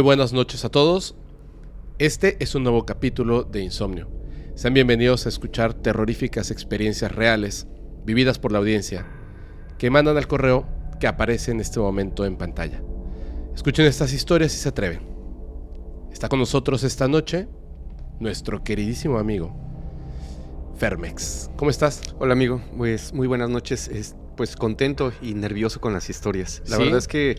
Muy buenas noches a todos. Este es un nuevo capítulo de Insomnio. Sean bienvenidos a escuchar terroríficas experiencias reales vividas por la audiencia que mandan al correo que aparece en este momento en pantalla. Escuchen estas historias si se atreven. Está con nosotros esta noche nuestro queridísimo amigo Fermex. ¿Cómo estás? Hola amigo, pues muy buenas noches. Es, pues contento y nervioso con las historias. La ¿Sí? verdad es que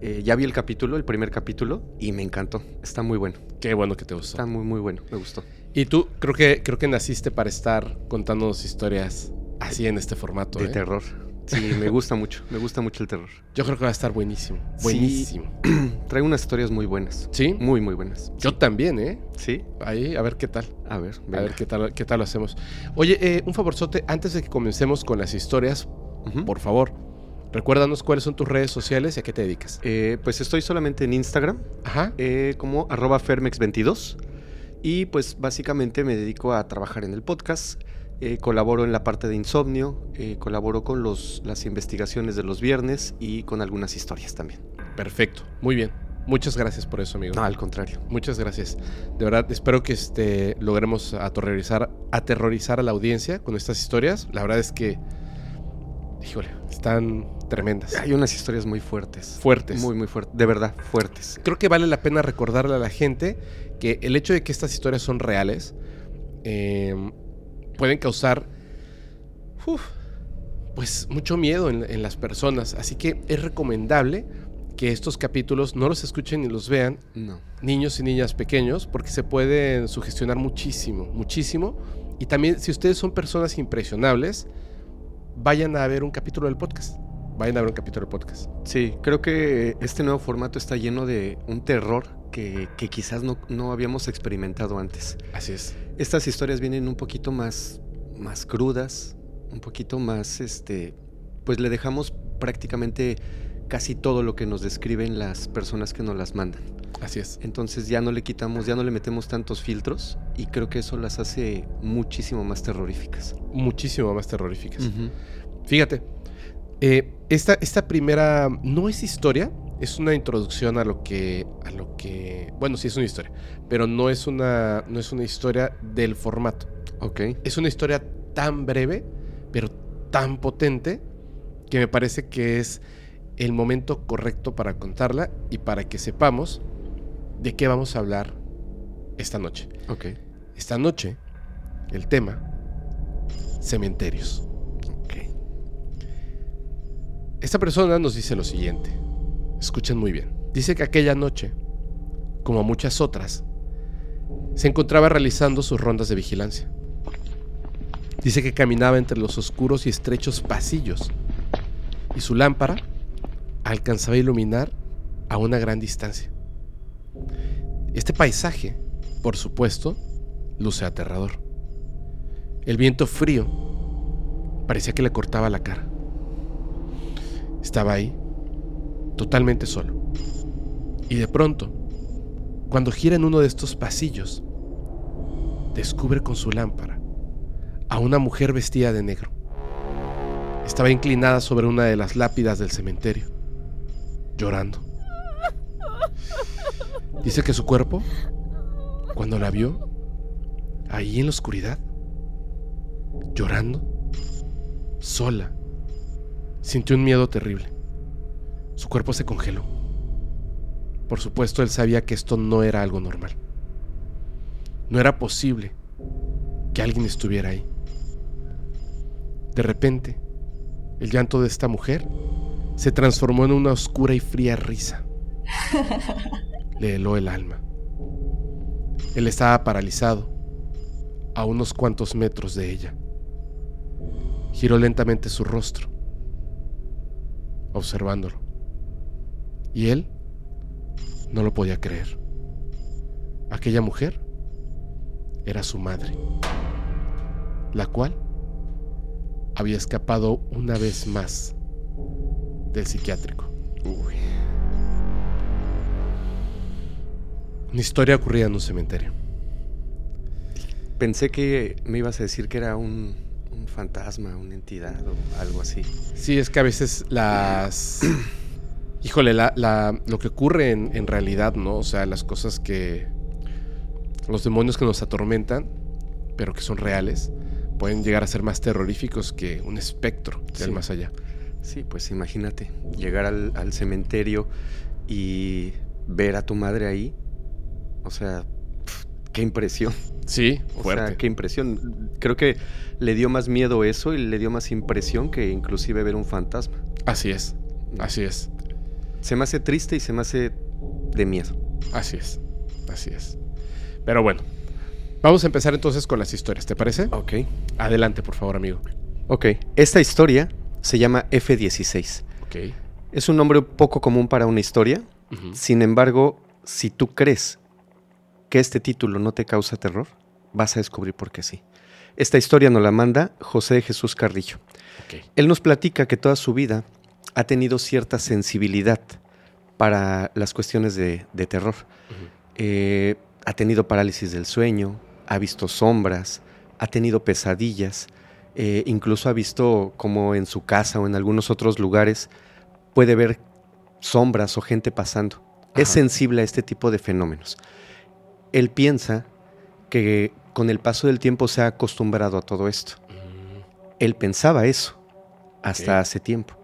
eh, ya vi el capítulo, el primer capítulo, y me encantó. Está muy bueno. Qué bueno que te gustó. Está muy muy bueno. Me gustó. Y tú creo que creo que naciste para estar contándonos historias así en este formato. De ¿eh? terror. Sí, me gusta mucho. Me gusta mucho el terror. Yo creo que va a estar buenísimo. Sí. Buenísimo. Traigo unas historias muy buenas. ¿Sí? Muy muy buenas. Yo también, ¿eh? ¿Sí? Ahí, a ver qué tal. A ver, A ver qué tal, qué tal lo hacemos. Oye, eh, un favorzote, antes de que comencemos con las historias, por favor, recuérdanos cuáles son tus redes sociales y a qué te dedicas. Eh, pues estoy solamente en Instagram, Ajá. eh, como arroba fermex22. Y pues básicamente me dedico a trabajar en el podcast. eh, colaboro en la parte de insomnio, colaboro con los, las investigaciones de los viernes y con algunas historias también. Perfecto. Muy bien. Muchas gracias por eso, amigo. No, al contrario. Muchas gracias. De verdad, espero que este, logremos aterrorizar, aterrorizar a la audiencia con estas historias. La verdad es que, híjole, están tremendas. Hay unas historias muy fuertes. Fuertes. Muy, muy fuertes. De verdad, fuertes. Creo que vale la pena recordarle a la gente que el hecho de que estas historias son reales eh, pueden causar uf, pues mucho miedo en, en las personas. Así que es recomendable que estos capítulos no los escuchen ni los vean No. niños y niñas pequeños porque se pueden sugestionar muchísimo, muchísimo. Y también si ustedes son personas impresionables, vayan a ver un capítulo del podcast. Vayan a ver un capítulo del podcast. Sí, creo que este nuevo formato está lleno de un terror que, que quizás no, no habíamos experimentado antes. Así es. Estas historias vienen un poquito más, más crudas, un poquito más, este, pues le dejamos prácticamente casi todo lo que nos describen las personas que nos las mandan. Así es. Entonces ya no le quitamos, ya no le metemos tantos filtros y creo que eso las hace muchísimo más terroríficas. Muchísimo más terroríficas. Fíjate, eh, esta, esta primera no es historia, es una introducción a lo que, a lo que, bueno, sí es una historia, pero no es una, no es una historia del formato. Ok. Es una historia tan breve, pero tan potente, que me parece que es el momento correcto para contarla y para que sepamos de qué vamos a hablar esta noche. Ok. Esta noche, el tema, cementerios. Ok. Esta persona nos dice lo siguiente. Escuchen muy bien. Dice que aquella noche, como muchas otras, se encontraba realizando sus rondas de vigilancia. Dice que caminaba entre los oscuros y estrechos pasillos y su lámpara alcanzaba a iluminar a una gran distancia. Este paisaje, por supuesto, luce aterrador. El viento frío parecía que le cortaba la cara. Estaba ahí, totalmente solo. Y de pronto, cuando gira en uno de estos pasillos, descubre con su lámpara a una mujer vestida de negro. Estaba inclinada sobre una de las lápidas del cementerio, llorando. Dice que su cuerpo, cuando la vio, ahí en la oscuridad, llorando, sola, sintió un miedo terrible. Su cuerpo se congeló. Por supuesto, él sabía que esto no era algo normal. No era posible que alguien estuviera ahí. De repente, el llanto de esta mujer se transformó en una oscura y fría risa. Le heló el alma. Él estaba paralizado a unos cuantos metros de ella. Giró lentamente su rostro, observándolo. Y él no lo podía creer. Aquella mujer era su madre, la cual había escapado una vez más del psiquiátrico. Uy. Una historia ocurrida en un cementerio. Pensé que me ibas a decir que era un, un fantasma, una entidad o algo así. Sí, es que a veces las Híjole, la, la- lo que ocurre en, en realidad, ¿no? O sea, las cosas que. Los demonios que nos atormentan, pero que son reales, pueden llegar a ser más terroríficos que un espectro del Sí. más allá. Sí, pues imagínate, llegar al, al cementerio y ver a tu madre ahí. O sea, qué impresión. Sí, O fuerte. sea, qué impresión. Creo que le dio más miedo eso y le dio más impresión que inclusive ver un fantasma. Así es, así es, Se me hace triste y se me hace de miedo. así es, así es. Pero bueno, vamos a empezar entonces con las historias, ¿te parece? Ok. Adelante, por favor, amigo. Ok. Esta historia se llama F-16. Ok. Es un nombre poco común para una historia. Sin embargo, si tú crees que este título no te causa terror, vas a descubrir por qué sí. Esta historia nos la manda José Jesús Carrillo. Él nos platica que toda su vida ha tenido cierta sensibilidad para las cuestiones de, de terror. Eh, ha tenido parálisis del sueño, ha visto sombras, ha tenido pesadillas, eh, incluso ha visto como en su casa o en algunos otros lugares puede ver sombras o gente pasando. Es sensible a este tipo de fenómenos. Él piensa que con el paso del tiempo se ha acostumbrado a todo esto. Mm, Él pensaba eso hasta hace tiempo.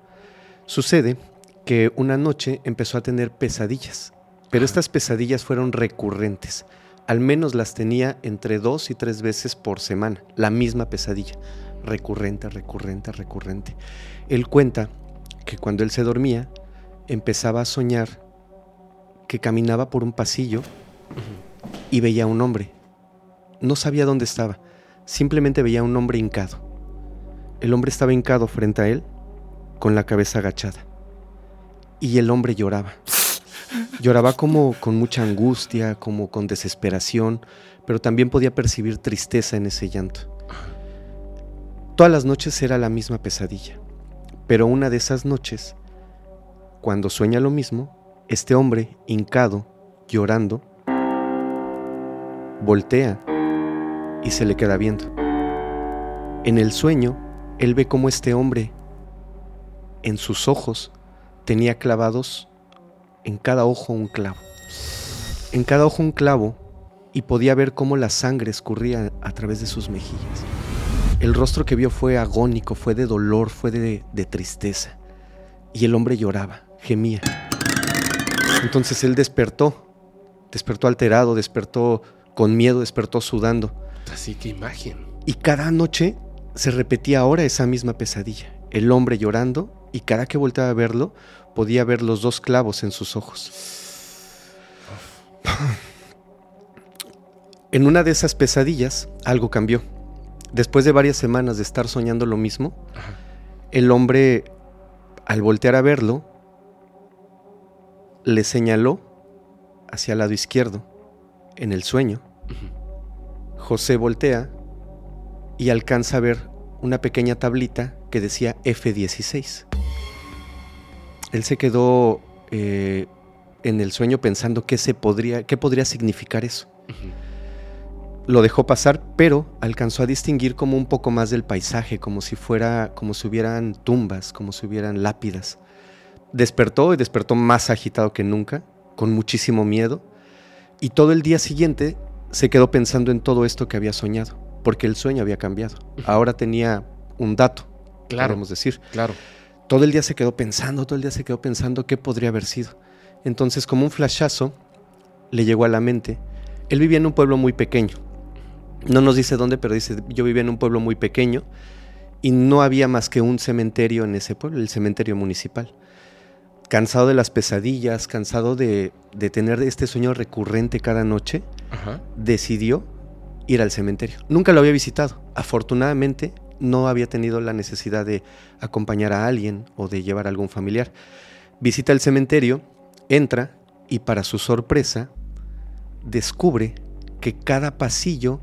Sucede que una noche empezó a tener pesadillas, pero Ajá. estas pesadillas fueron recurrentes. Al menos las tenía entre dos y tres veces por semana, la misma pesadilla, recurrente, recurrente, recurrente. Él cuenta que cuando él se dormía, empezaba a soñar que caminaba por un pasillo. Y veía a un hombre. No sabía dónde estaba, simplemente veía a un hombre hincado. El hombre estaba hincado frente a él, con la cabeza agachada. Y el hombre lloraba. Lloraba como con mucha angustia, como con desesperación, pero también podía percibir tristeza en ese llanto. Todas las noches era la misma pesadilla, pero una de esas noches, cuando sueña lo mismo, este hombre, hincado, llorando, voltea y se le queda viendo. En el sueño, él ve cómo este hombre, en sus ojos, tenía clavados en cada ojo un clavo. En cada ojo un clavo y podía ver cómo la sangre escurría a través de sus mejillas. El rostro que vio fue agónico, fue de dolor, fue de, de tristeza. Y el hombre lloraba, gemía. Entonces él despertó, despertó alterado, despertó con miedo, despertó sudando. Así que imagen. Y cada noche se repetía ahora esa misma pesadilla. El hombre llorando y cada que volteaba a verlo podía ver los dos clavos en sus ojos. En una de esas pesadillas algo cambió. Después de varias semanas de estar soñando lo mismo, Ajá. el hombre, al voltear a verlo, le señaló hacia el lado izquierdo, en el sueño. José voltea y alcanza a ver una pequeña tablita que decía F16. Él se quedó eh, en el sueño pensando qué, se podría, qué podría significar eso. Lo dejó pasar, pero alcanzó a distinguir como un poco más del paisaje, como si fuera, como si hubieran tumbas, como si hubieran lápidas. Despertó y despertó más agitado que nunca, con muchísimo miedo, y todo el día siguiente se quedó pensando en todo esto que había soñado, porque el sueño había cambiado. Ahora tenía un dato, Claro, podemos decir. claro. Todo el día se quedó pensando, todo el día se quedó pensando qué podría haber sido. Entonces, como un flashazo, le llegó a la mente. Él vivía en un pueblo muy pequeño. No nos dice dónde, pero dice, yo vivía en un pueblo muy pequeño y no había más que un cementerio en ese pueblo, el cementerio municipal. Cansado de las pesadillas, cansado de, de tener este sueño recurrente cada noche, Ajá. decidió ir al cementerio. Nunca lo había visitado. Afortunadamente no había tenido la necesidad de acompañar a alguien o de llevar a algún familiar. Visita el cementerio, entra y para su sorpresa descubre que cada pasillo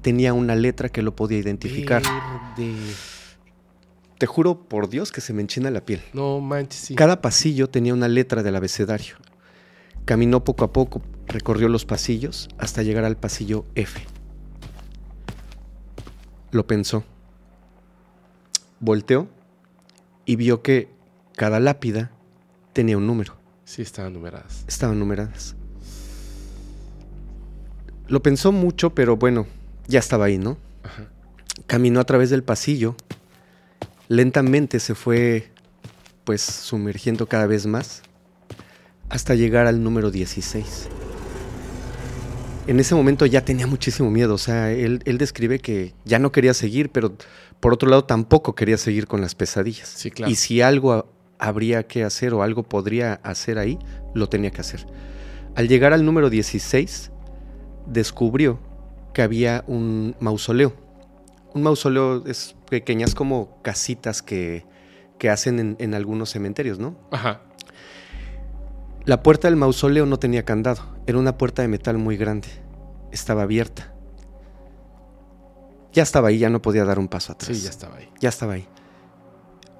tenía una letra que lo podía identificar. Verde. Te juro por Dios que se me enchina la piel. No manches, sí. Cada pasillo tenía una letra del abecedario. Caminó poco a poco, recorrió los pasillos hasta llegar al pasillo F. Lo pensó. Volteó y vio que cada lápida tenía un número. Sí, estaban numeradas. Estaban numeradas. Lo pensó mucho, pero bueno, ya estaba ahí, ¿no? Ajá. Caminó a través del pasillo. Lentamente se fue, pues, sumergiendo cada vez más hasta llegar al número 16. En ese momento ya tenía muchísimo miedo, o sea, él, él describe que ya no quería seguir, pero por otro lado tampoco quería seguir con las pesadillas. Sí, claro. Y si algo ha- habría que hacer o algo podría hacer ahí, lo tenía que hacer. Al llegar al número 16, descubrió que había un mausoleo. Un mausoleo es pequeñas como casitas que, que hacen en, en algunos cementerios, ¿no? Ajá. La puerta del mausoleo no tenía candado, era una puerta de metal muy grande. Estaba abierta. Ya estaba ahí, ya no podía dar un paso atrás. Sí, ya estaba ahí. Ya estaba ahí.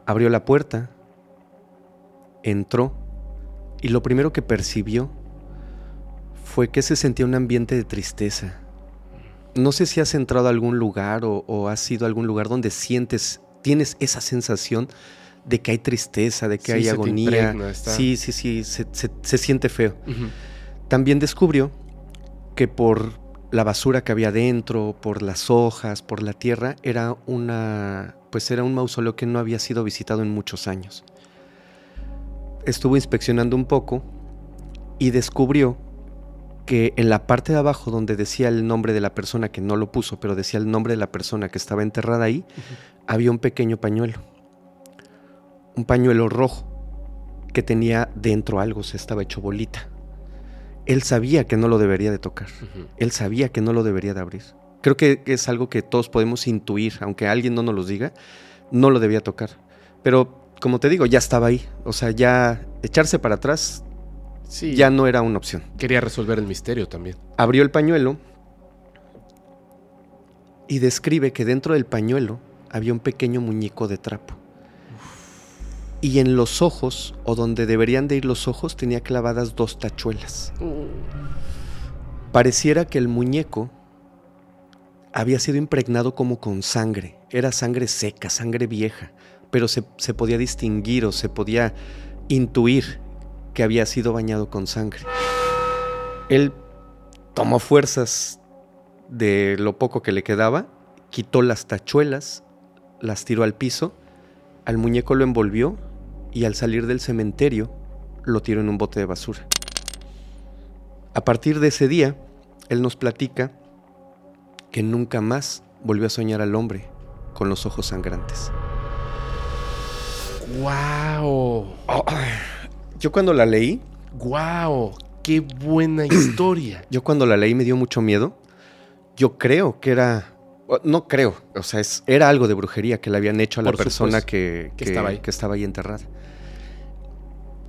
Abrió la puerta, entró y lo primero que percibió fue que se sentía un ambiente de tristeza. No sé si has entrado a algún lugar o, o has ido a algún lugar donde sientes, tienes esa sensación de que hay tristeza, de que Sí, hay agonía. impregna, está- Sí, sí, sí, se, se- se siente feo. También descubrió que por la basura que había dentro, por las hojas, por la tierra, era una pues era un mausoleo que no había sido visitado en muchos años. Estuvo inspeccionando un poco y descubrió que en la parte de abajo donde decía el nombre de la persona que no lo puso, pero decía el nombre de la persona que estaba enterrada ahí, había un pequeño pañuelo. Un pañuelo rojo que tenía dentro algo, se estaba hecho bolita. Él sabía que no lo debería de tocar. Él sabía que no lo debería de abrir. Creo que es algo que todos podemos intuir, aunque alguien no nos lo diga, no lo debía tocar. Pero como te digo, ya estaba ahí. O sea, ya echarse para atrás Sí, ya no era una opción. quería resolver el misterio también. Abrió el pañuelo y describe que dentro del pañuelo había un pequeño muñeco de trapo. Y en los ojos, o donde deberían de ir los ojos, tenía clavadas dos tachuelas. Pareciera que el muñeco había sido impregnado como con sangre. Era sangre seca, sangre vieja, pero se, se podía distinguir o se podía intuir que había sido bañado con sangre. Él tomó fuerzas de lo poco que le quedaba, quitó las tachuelas, las tiró al piso, al muñeco lo envolvió y al salir del cementerio lo tiró en un bote de basura. A partir de ese día, él nos platica que nunca más volvió a soñar al hombre con los ojos sangrantes. ¡Wow! Yo cuando la leí, ¡Wow! ¡Qué buena historia! yo cuando la leí me dio mucho miedo. Yo creo que era, no creo, o sea, es- era algo de brujería que le habían hecho a la persona que, que estaba ahí. que estaba ahí enterrada.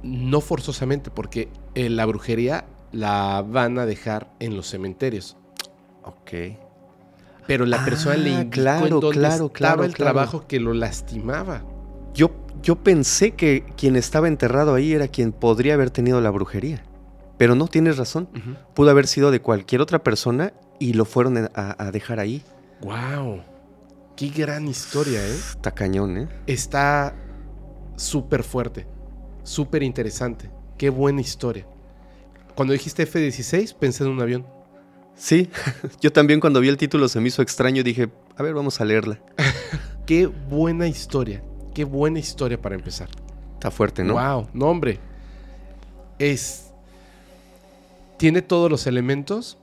No forzosamente, porque eh, la brujería la van a dejar en los cementerios. Ok. Pero la persona le Ah, indicó claro, en dónde claro, estaba claro, el claro. trabajo que lo lastimaba. Yo, yo pensé que quien estaba enterrado ahí era quien podría haber tenido la brujería. Pero no, tienes razón. Pudo haber sido de cualquier otra persona y lo fueron a, a dejar ahí. ¡Wow! ¡Qué gran historia, eh! Está cañón, ¿eh? Está súper fuerte, súper interesante. ¡Qué buena historia! Cuando dijiste F-16, pensé en un avión. Sí, yo también cuando vi el título se me hizo extraño y dije, a ver, vamos a leerla. ¡Qué buena historia! ¡Qué buena historia para empezar! Está fuerte, ¿no? ¡Wow! No, hombre. Es. Tiene todos los elementos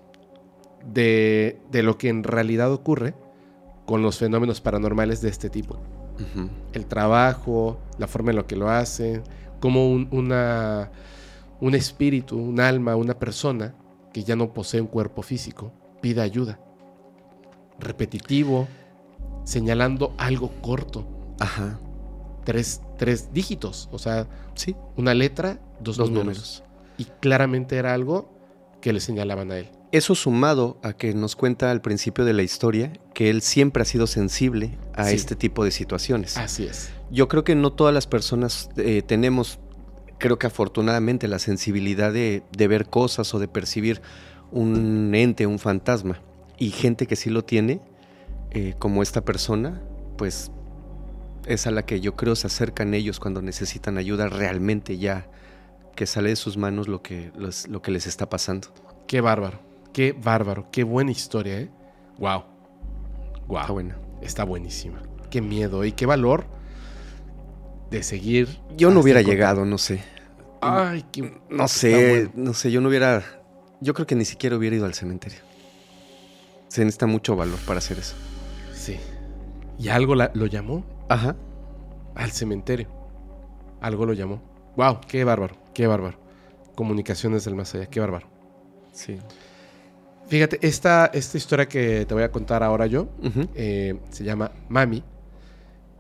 de, de lo que en realidad ocurre con los fenómenos paranormales de este tipo. El trabajo, la forma en la que lo hacen, como un, una, un espíritu, un alma, una persona que ya no posee un cuerpo físico, pide ayuda. Repetitivo, señalando algo corto. Ajá. Tres, tres dígitos, o sea, Sí, una letra, dos, dos números. números. Y claramente era algo que le señalaban a él. Eso sumado a que nos cuenta al principio de la historia que él siempre ha sido sensible a Sí. este tipo de situaciones. Así es. Yo creo que no todas las personas eh, tenemos, creo que afortunadamente, la sensibilidad de, de ver cosas o de percibir un ente, un fantasma. Y gente que sí lo tiene, eh, como esta persona, pues es a la que yo creo se acercan ellos cuando necesitan ayuda realmente ya que sale de sus manos lo que, los- lo que les está pasando. Qué bárbaro. Qué bárbaro. Qué buena historia, ¿eh? Wow. Wow. Está buena. Está buenísima. Qué miedo y qué valor de seguir. Yo no hubiera llegado, no sé. Ay, qué. No sé, bueno. no sé, yo no hubiera... Yo creo que ni siquiera hubiera ido al cementerio. Se necesita mucho valor para hacer eso. Sí. Y algo la- lo llamó Ajá. al cementerio. Algo lo llamó. Wow, qué bárbaro, qué bárbaro. Comunicaciones del más allá, qué bárbaro. Sí. Fíjate, esta, esta historia que te voy a contar ahora yo eh, se llama Mami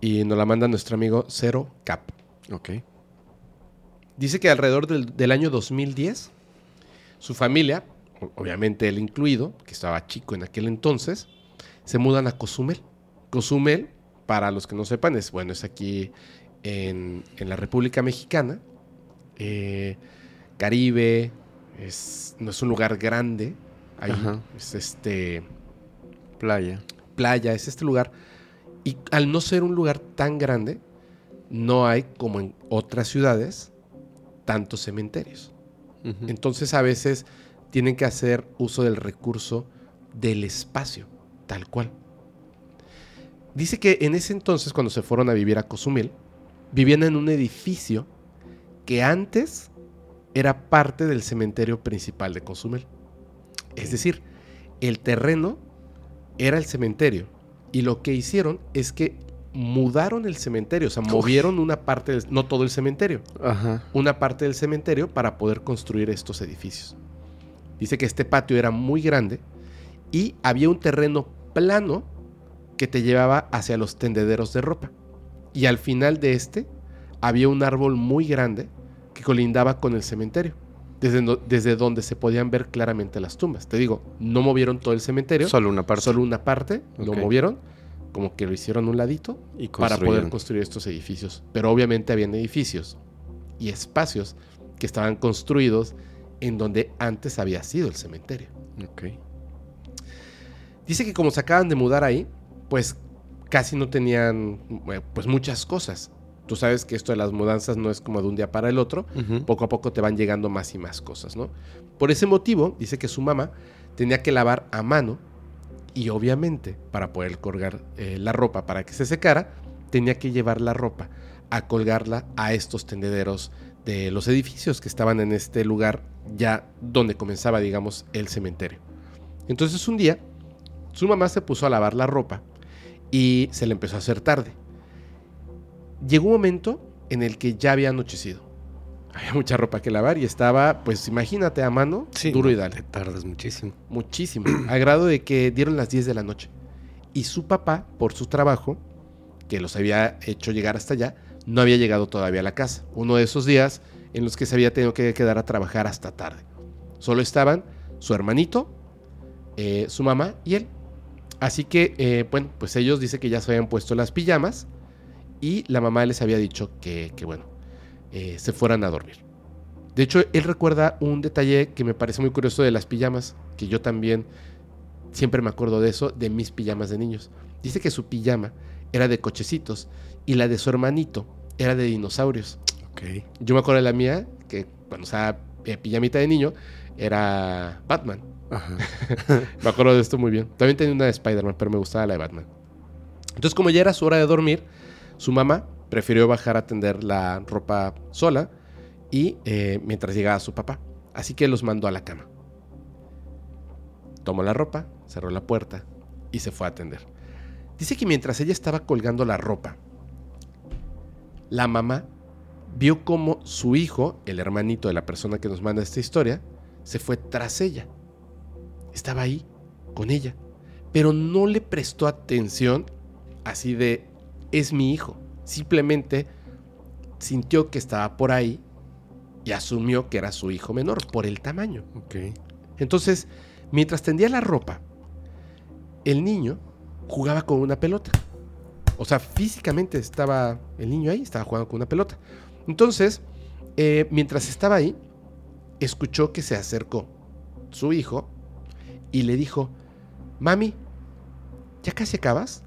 y nos la manda nuestro amigo Zero Cap. Ok. Dice que alrededor del, del año 2010, su familia, obviamente él incluido, que estaba chico en aquel entonces, se mudan a Cozumel. Cozumel, para los que no sepan, es bueno, es aquí en, en la República Mexicana, eh, Caribe, es, no es un lugar grande, ahí es este Playa. playa, es este lugar. Y al no ser un lugar tan grande, no hay, como en otras ciudades, tantos cementerios. Entonces a veces tienen que hacer uso del recurso del espacio, tal cual. Dice que en ese entonces, cuando se fueron a vivir a Cozumel, vivían en un edificio que antes era parte del cementerio principal de Cozumel. Es decir, el terreno era el cementerio. Y lo que hicieron es que mudaron el cementerio, o sea, movieron una parte, del- no todo el cementerio, Ajá. una parte del cementerio para poder construir estos edificios. Dice que este patio era muy grande y había un terreno plano que te llevaba hacia los tendederos de ropa. Y al final de este había un árbol muy grande que colindaba con el cementerio, desde, no- desde donde se podían ver claramente las tumbas. Te digo, no movieron todo el cementerio, Solo una parte. solo una parte lo Ok. movieron, como que lo hicieron un ladito y para poder construir estos edificios. Pero obviamente habían edificios y espacios que estaban construidos en donde antes había sido el cementerio. Ok. Dice que como se acaban de mudar ahí, pues casi no tenían eh, pues muchas cosas. Tú sabes que esto de las mudanzas no es como de un día para el otro, poco a poco te van llegando más y más cosas, ¿no? Por ese motivo, dice que su mamá tenía que lavar a mano y obviamente para poder colgar eh, la ropa para que se secara, tenía que llevar la ropa a colgarla a estos tendederos de los edificios que estaban en este lugar ya donde comenzaba, digamos, el cementerio. Entonces un día, su mamá se puso a lavar la ropa y se le empezó a hacer tarde. Llegó un momento en el que ya había anochecido. Había mucha ropa que lavar y estaba, pues imagínate, a mano, duro y dale. Te tardas muchísimo. Muchísimo. al grado de que dieron las 10 de la noche. Y su papá, por su trabajo, que los había hecho llegar hasta allá, no había llegado todavía a la casa. Uno de esos días en los que se había tenido que quedar a trabajar hasta tarde. Solo estaban su hermanito, eh, su mamá y él. Así que, eh, bueno, pues ellos dicen que ya se habían puesto las pijamas y la mamá les había dicho que, que bueno, eh, se fueran a dormir. De hecho, él recuerda un detalle que me parece muy curioso de las pijamas, que yo también siempre me acuerdo de eso, de mis pijamas de niños. Dice que su pijama era de cochecitos y la de su hermanito era de dinosaurios. Ok. Yo me acuerdo de la mía, que cuando usaba eh, pijamita de niño, era Batman. Me acuerdo de esto muy bien. También tenía una de Spider-Man, pero me gustaba la de Batman. Entonces, como ya era su hora de dormir, su mamá prefirió bajar a tender la ropa sola y eh, mientras llegaba su papá. Así que los mandó a la cama. Tomó la ropa, cerró la puerta y se fue a atender. Dice que mientras ella estaba colgando la ropa, la mamá vio como su hijo, el hermanito de la persona que nos manda esta historia, se fue tras ella. Estaba ahí, con ella, pero no le prestó atención así de, es mi hijo. Simplemente sintió que estaba por ahí y asumió que era su hijo menor por el tamaño. Entonces, mientras tendía la ropa, el niño jugaba con una pelota. O sea, físicamente estaba el niño ahí, estaba jugando con una pelota. Entonces, eh, mientras estaba ahí, escuchó que se acercó su hijo y le dijo, mami, ¿ya casi acabas?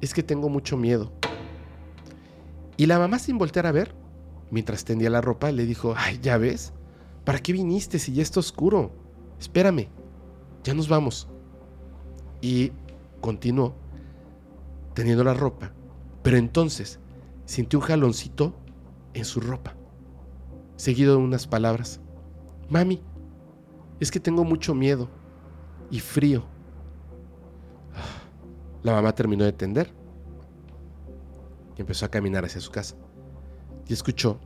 Es que tengo mucho miedo. Y la mamá sin voltear a ver, mientras tendía la ropa, le dijo, ay, ya ves, ¿para qué viniste si ya está oscuro? Espérame, ya nos vamos. Y continuó teniendo la ropa, pero entonces sintió un jaloncito en su ropa, seguido de unas palabras. Mami, es que tengo mucho miedo y frío. La mamá terminó de tender y empezó a caminar hacia su casa. Y escuchó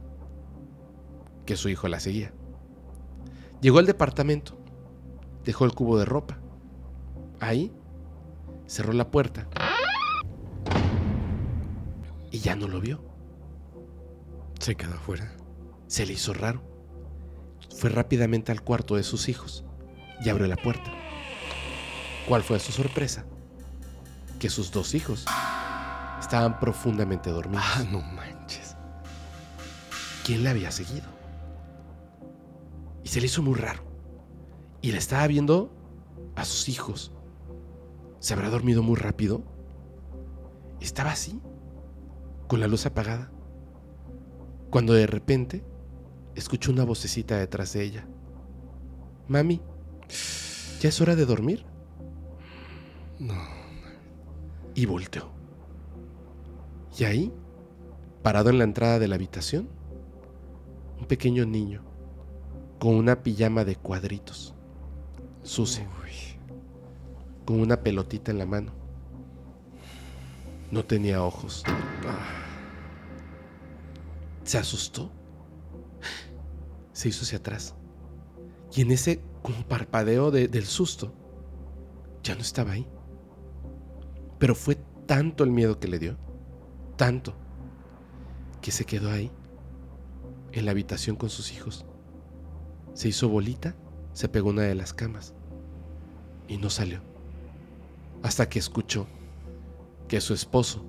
que su hijo la seguía. Llegó al departamento, dejó el cubo de ropa. Ahí cerró la puerta y ya no lo vio. Se quedó afuera. Se le hizo raro. Fue rápidamente al cuarto de sus hijos y abrió la puerta. ¿Cuál fue su sorpresa? Que sus dos hijos estaban profundamente dormidos. Ah, no manches. ¿Quién le había seguido? Y se le hizo muy raro. Y le estaba viendo a sus hijos. ¿Se habrá dormido muy rápido? Estaba así, con la luz apagada. Cuando de repente escuchó una vocecita detrás de ella. Mami, ¿ya es hora de dormir? No. Y volteó. Y ahí, parado en la entrada de la habitación, un pequeño niño con una pijama de cuadritos, sucia, con una pelotita en la mano. No tenía ojos. Se asustó. Se hizo hacia atrás. Y en ese como parpadeo de- del susto, ya no estaba ahí. Pero fue tanto el miedo que le dio, tanto, que se quedó ahí, en la habitación con sus hijos. Se hizo bolita, se pegó una de las camas y no salió. Hasta que escuchó que su esposo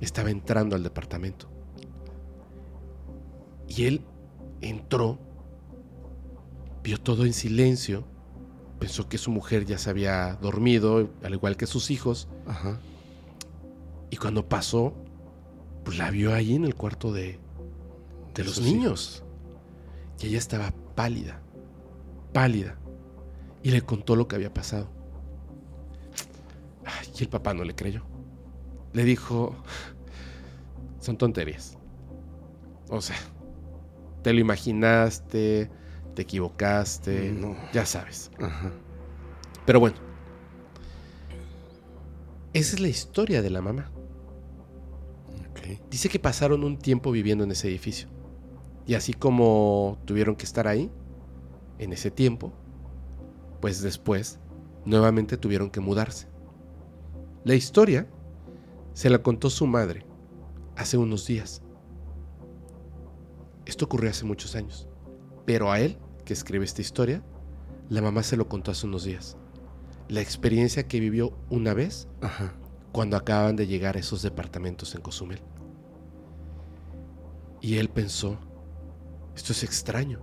estaba entrando al departamento. Y él entró, vio todo en silencio, pensó que su mujer ya se había dormido, al igual que sus hijos, Ajá. y cuando pasó, pues la vio ahí en el cuarto de, de los niños. Y ella estaba pálida, pálida. Y le contó lo que había pasado. Ay, y el papá no le creyó. Le dijo, son tonterías. O sea, te lo imaginaste, te equivocaste, No. ya sabes. Ajá. Pero bueno, esa es la historia de la mamá. Dice que pasaron un tiempo viviendo en ese edificio. Y así como tuvieron que estar ahí, en ese tiempo, pues después nuevamente tuvieron que mudarse. La historia se la contó su madre hace unos días. Esto ocurrió hace muchos años. Pero a él, que escribe esta historia, la mamá se lo contó hace unos días. La experiencia que vivió una vez Ajá. cuando acaban de llegar a esos departamentos en Cozumel. Y él pensó, esto es extraño.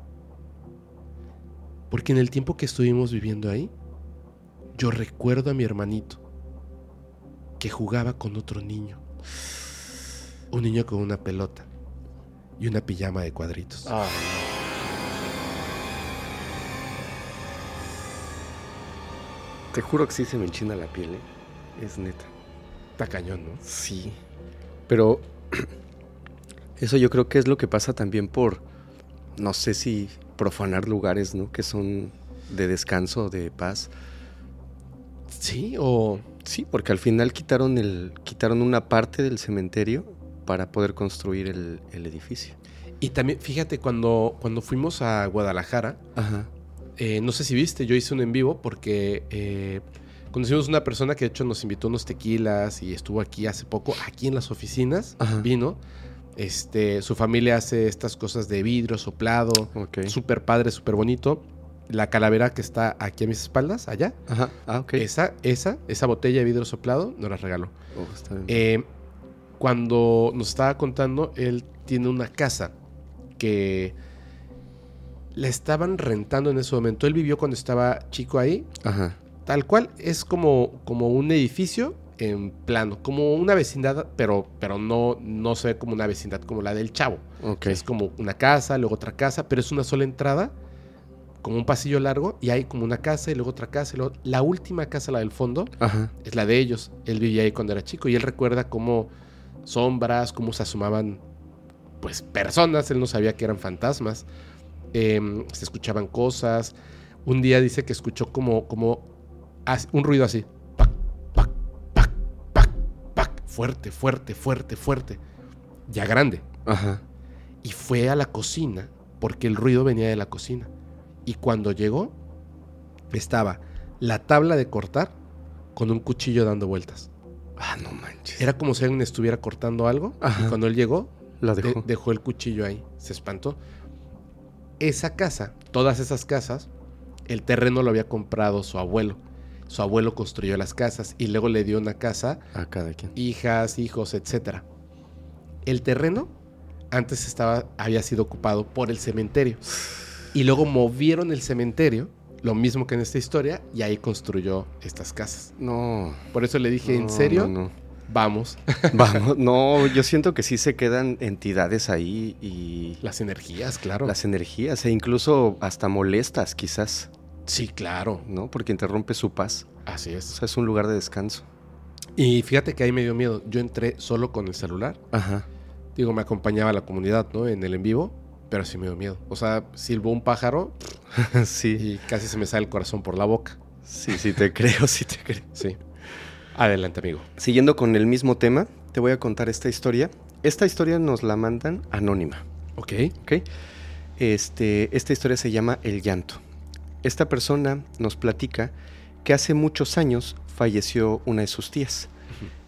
Porque en el tiempo que estuvimos viviendo ahí, yo recuerdo a mi hermanito que jugaba con otro niño. Un niño con una pelota y una pijama de cuadritos. Te juro que sí se me enchina la piel, ¿eh? Es neta. Está cañón, ¿no? Sí. Pero eso yo creo que es lo que pasa también por, no sé si profanar lugares, ¿no? Que son de descanso, de paz. Sí, o Sí, porque al final quitaron, el, quitaron una parte del cementerio para poder construir el, el edificio. Y también, fíjate, cuando, cuando fuimos a Guadalajara, Ajá. Eh, no sé si viste, yo hice un en vivo porque eh, conocimos una persona que de hecho nos invitó unos tequilas y estuvo aquí hace poco, aquí en las oficinas, Ajá. vino. Este, su familia hace estas cosas de vidrio soplado, Ok. súper padre, súper bonito. La calavera que está aquí a mis espaldas, allá, Ajá. Ah, ok. esa, esa, esa botella de vidrio soplado, nos la regaló. Oh, está bien. Eh, cuando nos estaba contando, él tiene una casa que la estaban rentando en ese momento. Él vivió cuando estaba chico ahí, Ajá. tal cual. Es como, como un edificio en plano, como una vecindad, pero, pero no, no se ve como una vecindad como la del chavo. Es como una casa, luego otra casa, pero es una sola entrada, como un pasillo largo, y hay como una casa y luego otra casa. Y luego... La última casa, la del fondo, Ajá. es la de ellos. Él vivía ahí cuando era chico y él recuerda cómo sombras, cómo se asomaban pues personas, él no sabía que eran fantasmas, Em, se escuchaban cosas. Un día dice que escuchó como, como un ruido así, pac, pac, pac, pac, pac, fuerte, fuerte, fuerte, fuerte, ya grande. Ajá. Y fue a la cocina porque el ruido venía de la cocina. Y cuando llegó, estaba la tabla de cortar con un cuchillo dando vueltas. Ah, no manches. Era como si alguien estuviera cortando algo. Ajá. Y cuando él llegó, La de- dejó. dejó el cuchillo ahí. Se espantó. Esa casa, todas esas casas, el terreno lo había comprado su abuelo. Su abuelo construyó las casas y luego le dio una casa, A cada quien. hijas, hijos, etc. El terreno antes estaba, había sido ocupado por el cementerio. Y luego movieron el cementerio, lo mismo que en esta historia, y ahí construyó estas casas. No. Por eso le dije, ¿en serio? No, no. Vamos. Vamos, no, yo siento que sí se quedan entidades ahí y Las energías, claro. las energías, e incluso hasta molestas, quizás, Sí, claro. ¿no? Porque interrumpe su paz. Así O es. sea, es un lugar de descanso. Y fíjate que ahí me dio miedo. Yo entré solo con el celular. Ajá. Digo, me acompañaba la comunidad, ¿no? En el en vivo. Pero sí me dio miedo. O sea, silbó un pájaro sí, y casi se me sale el corazón por la boca. sí, sí te creo, sí te creo. Sí. Adelante, amigo. Siguiendo con el mismo tema, te voy a contar esta historia. Esta historia nos la mandan anónima. Ok. ¿ok? Este, esta historia se llama El llanto. Esta persona nos platica que hace muchos años falleció una de sus tías.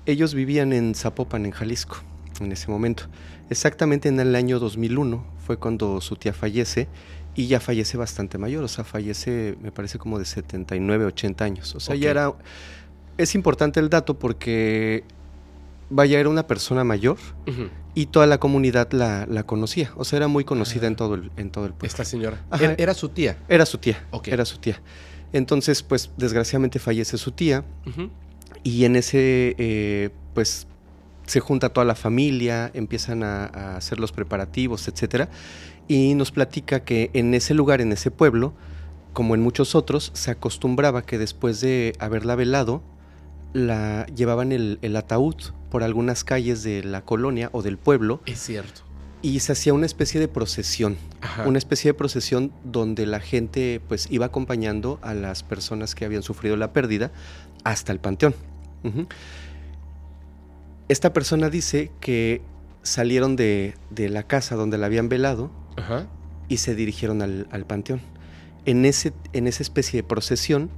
Ellos vivían en Zapopan, en Jalisco, en ese momento. Exactamente en el año 2001 fue cuando su tía fallece y ya fallece bastante mayor, o sea, fallece me parece como de 79, 80 años. O sea, Ok. ya era... Es importante el dato porque, vaya, era una persona mayor y toda la comunidad la, la conocía. O sea, era muy conocida Ah. en todo el, en todo el pueblo. Esta señora. Ajá. Era, su tía. Era su tía. Ok. Era su tía. Entonces, pues, desgraciadamente fallece su tía. Y en ese, eh, pues, se junta toda la familia, empiezan a, a hacer los preparativos, etcétera. Y nos platica que en ese lugar, en ese pueblo, como en muchos otros, se acostumbraba que después de haberla velado, la llevaban el, el ataúd por algunas calles de la colonia o del pueblo Es cierto. y se hacía una especie de procesión. Ajá. Una especie de procesión donde la gente pues iba acompañando a las personas que habían sufrido la pérdida hasta el panteón. Esta persona dice que salieron de, de la casa donde la habían velado Ajá. y se dirigieron al, al panteón. En, ese, en esa especie de procesión,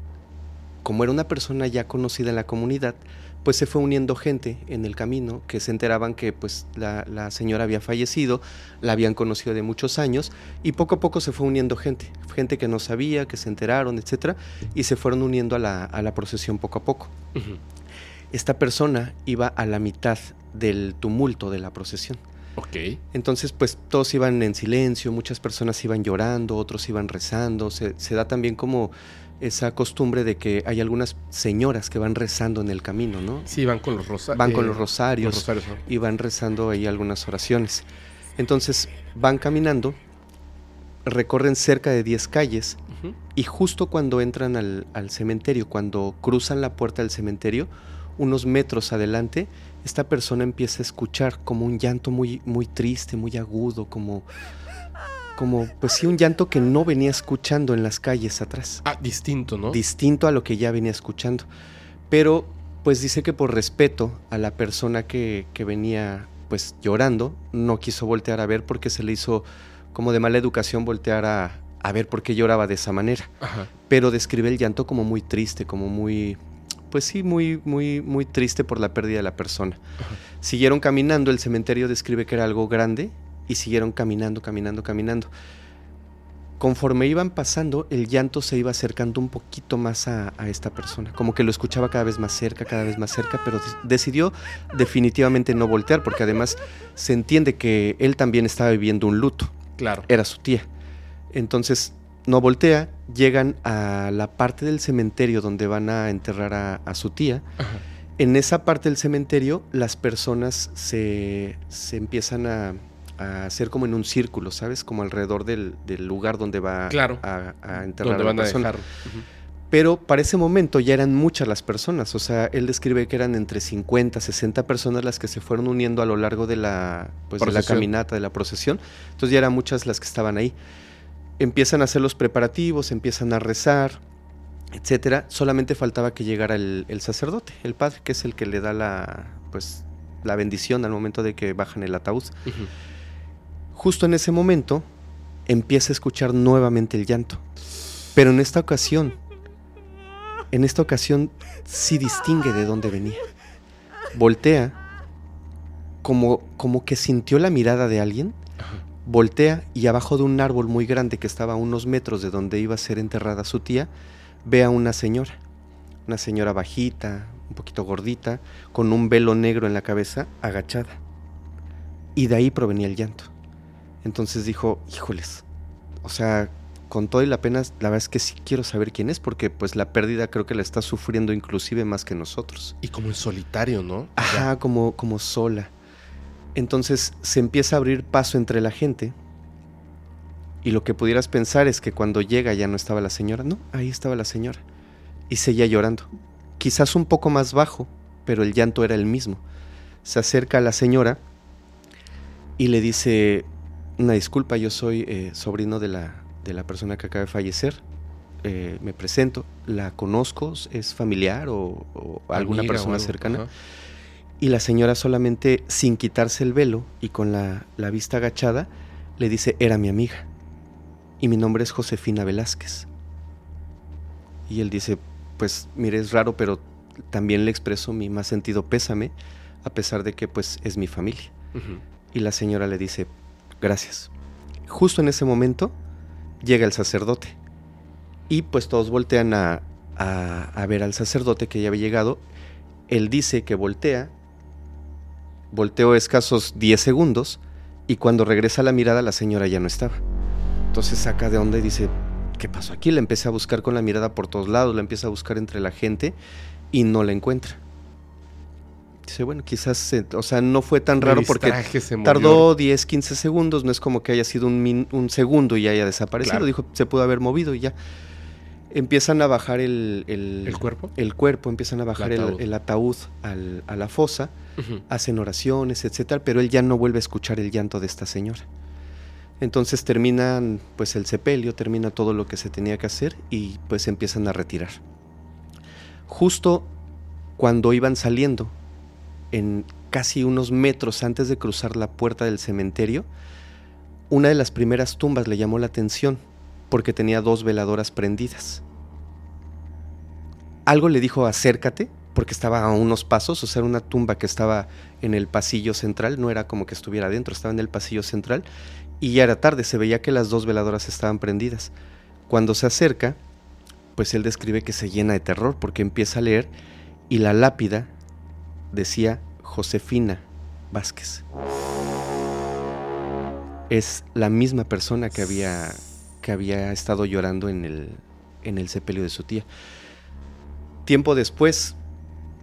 como era una persona ya conocida en la comunidad, pues se fue uniendo gente en el camino que se enteraban que pues la, la señora había fallecido, la habían conocido de muchos años y poco a poco se fue uniendo gente, gente que no sabía, que se enteraron, etcétera, y se fueron uniendo a la, a la procesión poco a poco. Esta persona iba a la mitad del tumulto de la procesión. Ok. Entonces, pues todos iban en silencio, muchas personas iban llorando, otros iban rezando. Se, se da también como esa costumbre de que hay algunas señoras que van rezando en el camino, ¿no? Sí, van con los rosarios. Van con los rosarios Los rosarios, ¿no? y van rezando ahí algunas oraciones. Entonces, van caminando, recorren cerca de 10 calles y justo cuando entran al, al cementerio, cuando cruzan la puerta del cementerio, unos metros adelante, esta persona empieza a escuchar como un llanto muy, muy triste, muy agudo, como, como, pues sí, un llanto que no venía escuchando en las calles atrás, Ah, distinto, ¿no? distinto a lo que ya venía escuchando. Pero, pues dice que por respeto a la persona que, que venía, pues llorando, no quiso voltear a ver porque se le hizo como de mala educación voltear a, a ver por qué lloraba de esa manera Ajá. pero describe el llanto como muy triste, como muy, pues sí, muy, muy, muy triste por la pérdida de la persona. Ajá. Siguieron caminando, el cementerio describe que era algo grande y siguieron caminando, caminando, caminando. Conforme iban pasando, el llanto se iba acercando un poquito más a, a esta persona, como que lo escuchaba cada vez más cerca, cada vez más cerca, pero decidió definitivamente no voltear, porque además se entiende que él también estaba viviendo un luto Claro. era su tía. Entonces no voltea, llegan a la parte del cementerio donde van a enterrar a, a su tía Ajá. En esa parte del cementerio, las personas se, se empiezan a, a hacer como en un círculo, ¿sabes? Como alrededor del, del lugar donde va Claro. a, a enterrar ¿Dónde a la van persona. Pero para ese momento ya eran muchas las personas. O sea, él describe que eran entre 50, 60 personas las que se fueron uniendo a lo largo de la, pues, de la caminata, de la procesión. Entonces ya eran muchas las que estaban ahí. Empiezan a hacer los preparativos, empiezan a rezar, etcétera. Solamente faltaba que llegara el, el sacerdote, el padre, que es el que le da la, pues, la bendición al momento de que bajan el ataúd. Justo en ese momento empieza a escuchar nuevamente el llanto. Pero en esta ocasión, en esta ocasión sí distingue de dónde venía. Voltea como, como que sintió la mirada de alguien. Voltea y abajo de un árbol muy grande que estaba a unos metros de donde iba a ser enterrada su tía, ve a una señora. Una señora bajita, un poquito gordita, con un velo negro en la cabeza, agachada. Y de ahí provenía el llanto. Entonces dijo, híjoles, o sea, con todo y la pena, la verdad es que sí quiero saber quién es, porque pues la pérdida creo que la está sufriendo inclusive más que nosotros. Y como en solitario, ¿no? Ajá, como, como sola. Entonces se empieza a abrir paso entre la gente. Y lo que pudieras pensar es que cuando llega ya no estaba la señora. No, ahí estaba la señora. Y seguía llorando. Quizás un poco más bajo, pero el llanto era el mismo. Se acerca a la señora y le dice, una disculpa, yo soy eh, sobrino de la, de la persona que acaba de fallecer. Eh, me presento, la conozco, es familiar o, o alguna Amiga persona cercana. ajá. Y la señora solamente, sin quitarse el velo y con la, la vista agachada, le dice, era mi amiga. Y mi nombre es Josefina Velázquez. Y él dice, pues mire, es raro, pero también le expreso mi más sentido pésame, a pesar de que pues es mi familia. Y la señora le dice, gracias. Justo en ese momento llega el sacerdote. Y pues todos voltean a, a- a ver al sacerdote que ya había llegado. Él dice que voltea. Volteó escasos 10 segundos. Y cuando regresa la mirada, la señora ya no estaba. Entonces saca de onda y dice, ¿qué pasó aquí? La empieza a buscar con la mirada por todos lados, la empieza a buscar entre la gente y no la encuentra. Dice, bueno, quizás, se- o sea, no fue tan raro porque. Tardó 10, 15 segundos, no es como que haya sido un, min- un segundo y haya desaparecido. Claro. Dijo, se pudo haber movido y ya. Empiezan a bajar el, el, ¿El cuerpo? el cuerpo, empiezan a bajar el, ataúd. el ataúd al- a la fosa, hacen oraciones, etcétera, pero él ya no vuelve a escuchar el llanto de esta señora. Entonces terminan pues el sepelio, termina todo lo que se tenía que hacer y pues empiezan a retirar. Justo cuando iban saliendo, en casi unos metros antes de cruzar la puerta del cementerio, una de las primeras tumbas le llamó la atención porque tenía dos veladoras prendidas. Algo le dijo acércate porque estaba a unos pasos, o sea, una tumba que estaba en el pasillo central, no era como que estuviera adentro, estaba en el pasillo central y ya era tarde, se veía que las dos veladoras estaban prendidas. Cuando se acerca, pues él describe que se llena de terror porque empieza a leer y la lápida decía Josefina Vázquez. Es la misma persona que había, que había estado llorando en el, en el sepelio de su tía. Tiempo después,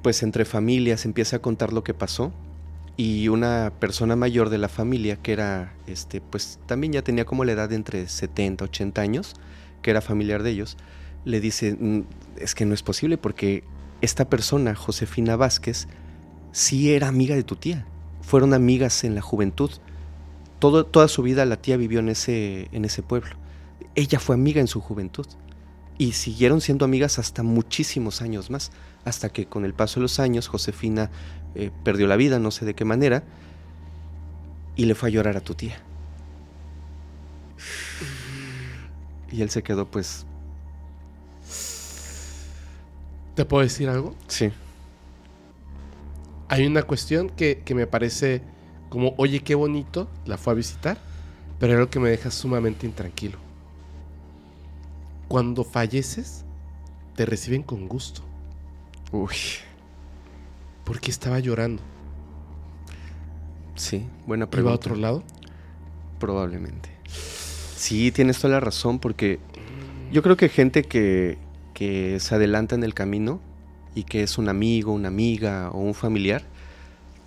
pues entre familias empieza a contar lo que pasó y una persona mayor de la familia que era, este, pues también ya tenía como la edad de entre 70, 80 años, que era familiar de ellos, le dice, "Mm, es que no es posible porque esta persona, Josefina Vázquez, sí era amiga de tu tía. Fueron amigas en la juventud. Todo, toda su vida la tía vivió en ese, en ese pueblo. Ella fue amiga en su juventud. Y siguieron siendo amigas hasta muchísimos años más. Hasta que con el paso de los años Josefina eh, perdió la vida, no sé de qué manera, y le fue a llorar a tu tía. Y él se quedó pues... ¿Te puedo decir algo? Sí. Hay una cuestión que, que me parece como, oye, qué bonito, la fue a visitar, pero es algo que me deja sumamente intranquilo. Cuando falleces, te reciben con gusto. Uy. ¿Por qué estaba llorando? Sí, buena ¿Iba pregunta. a otro lado? Probablemente. Sí, tienes toda la razón, porque yo creo que gente que, que se adelanta en el camino y que es un amigo, una amiga o un familiar,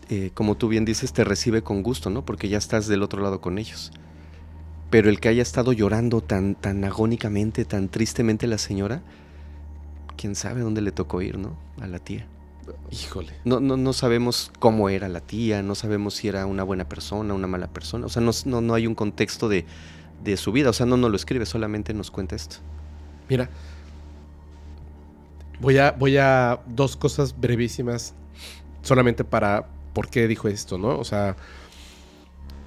eh, como tú bien dices, te recibe con gusto, ¿no? Porque ya estás del otro lado con ellos. Pero el que haya estado llorando tan, tan agónicamente, tan tristemente la señora, quién sabe dónde le tocó ir, ¿no? A la tía. Híjole. No, no, no sabemos cómo era la tía, no sabemos si era una buena persona, una mala persona. O sea, no, no, no hay un contexto de, de su vida. O sea, no nos lo escribe, solamente nos cuenta esto. Mira, voy a, voy a dos cosas brevísimas, solamente para por qué dijo esto, ¿no? O sea,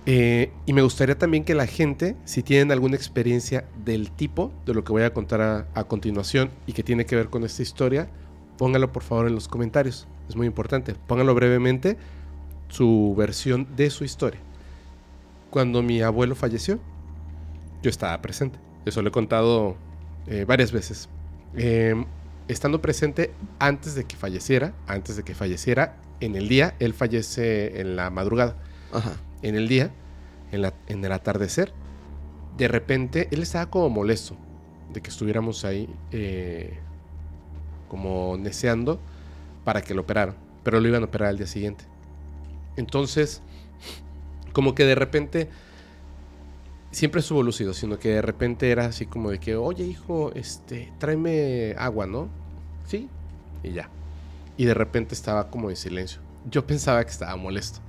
eh, y me gustaría también que la gente, si tienen alguna experiencia del tipo de lo que voy a contar a, a continuación y que tiene que ver con esta historia, póngalo por favor en los comentarios. Es muy importante. Pónganlo brevemente su versión de su historia. Cuando mi abuelo falleció, yo estaba presente. Eso lo he contado eh, varias veces. Eh, estando presente antes de que falleciera, antes de que falleciera, en el día, él fallece en la madrugada. Ajá. En el día, en, el atardecer, de repente él estaba como molesto de que estuviéramos ahí eh, como neceando para que lo operaran, pero lo iban a operar al día siguiente. Entonces, como que de repente, siempre estuvo lúcido, sino que de repente era así como de que, oye hijo, este, tráeme agua, ¿no? Sí, y ya. Y de repente estaba como en silencio. Yo pensaba que estaba molesto.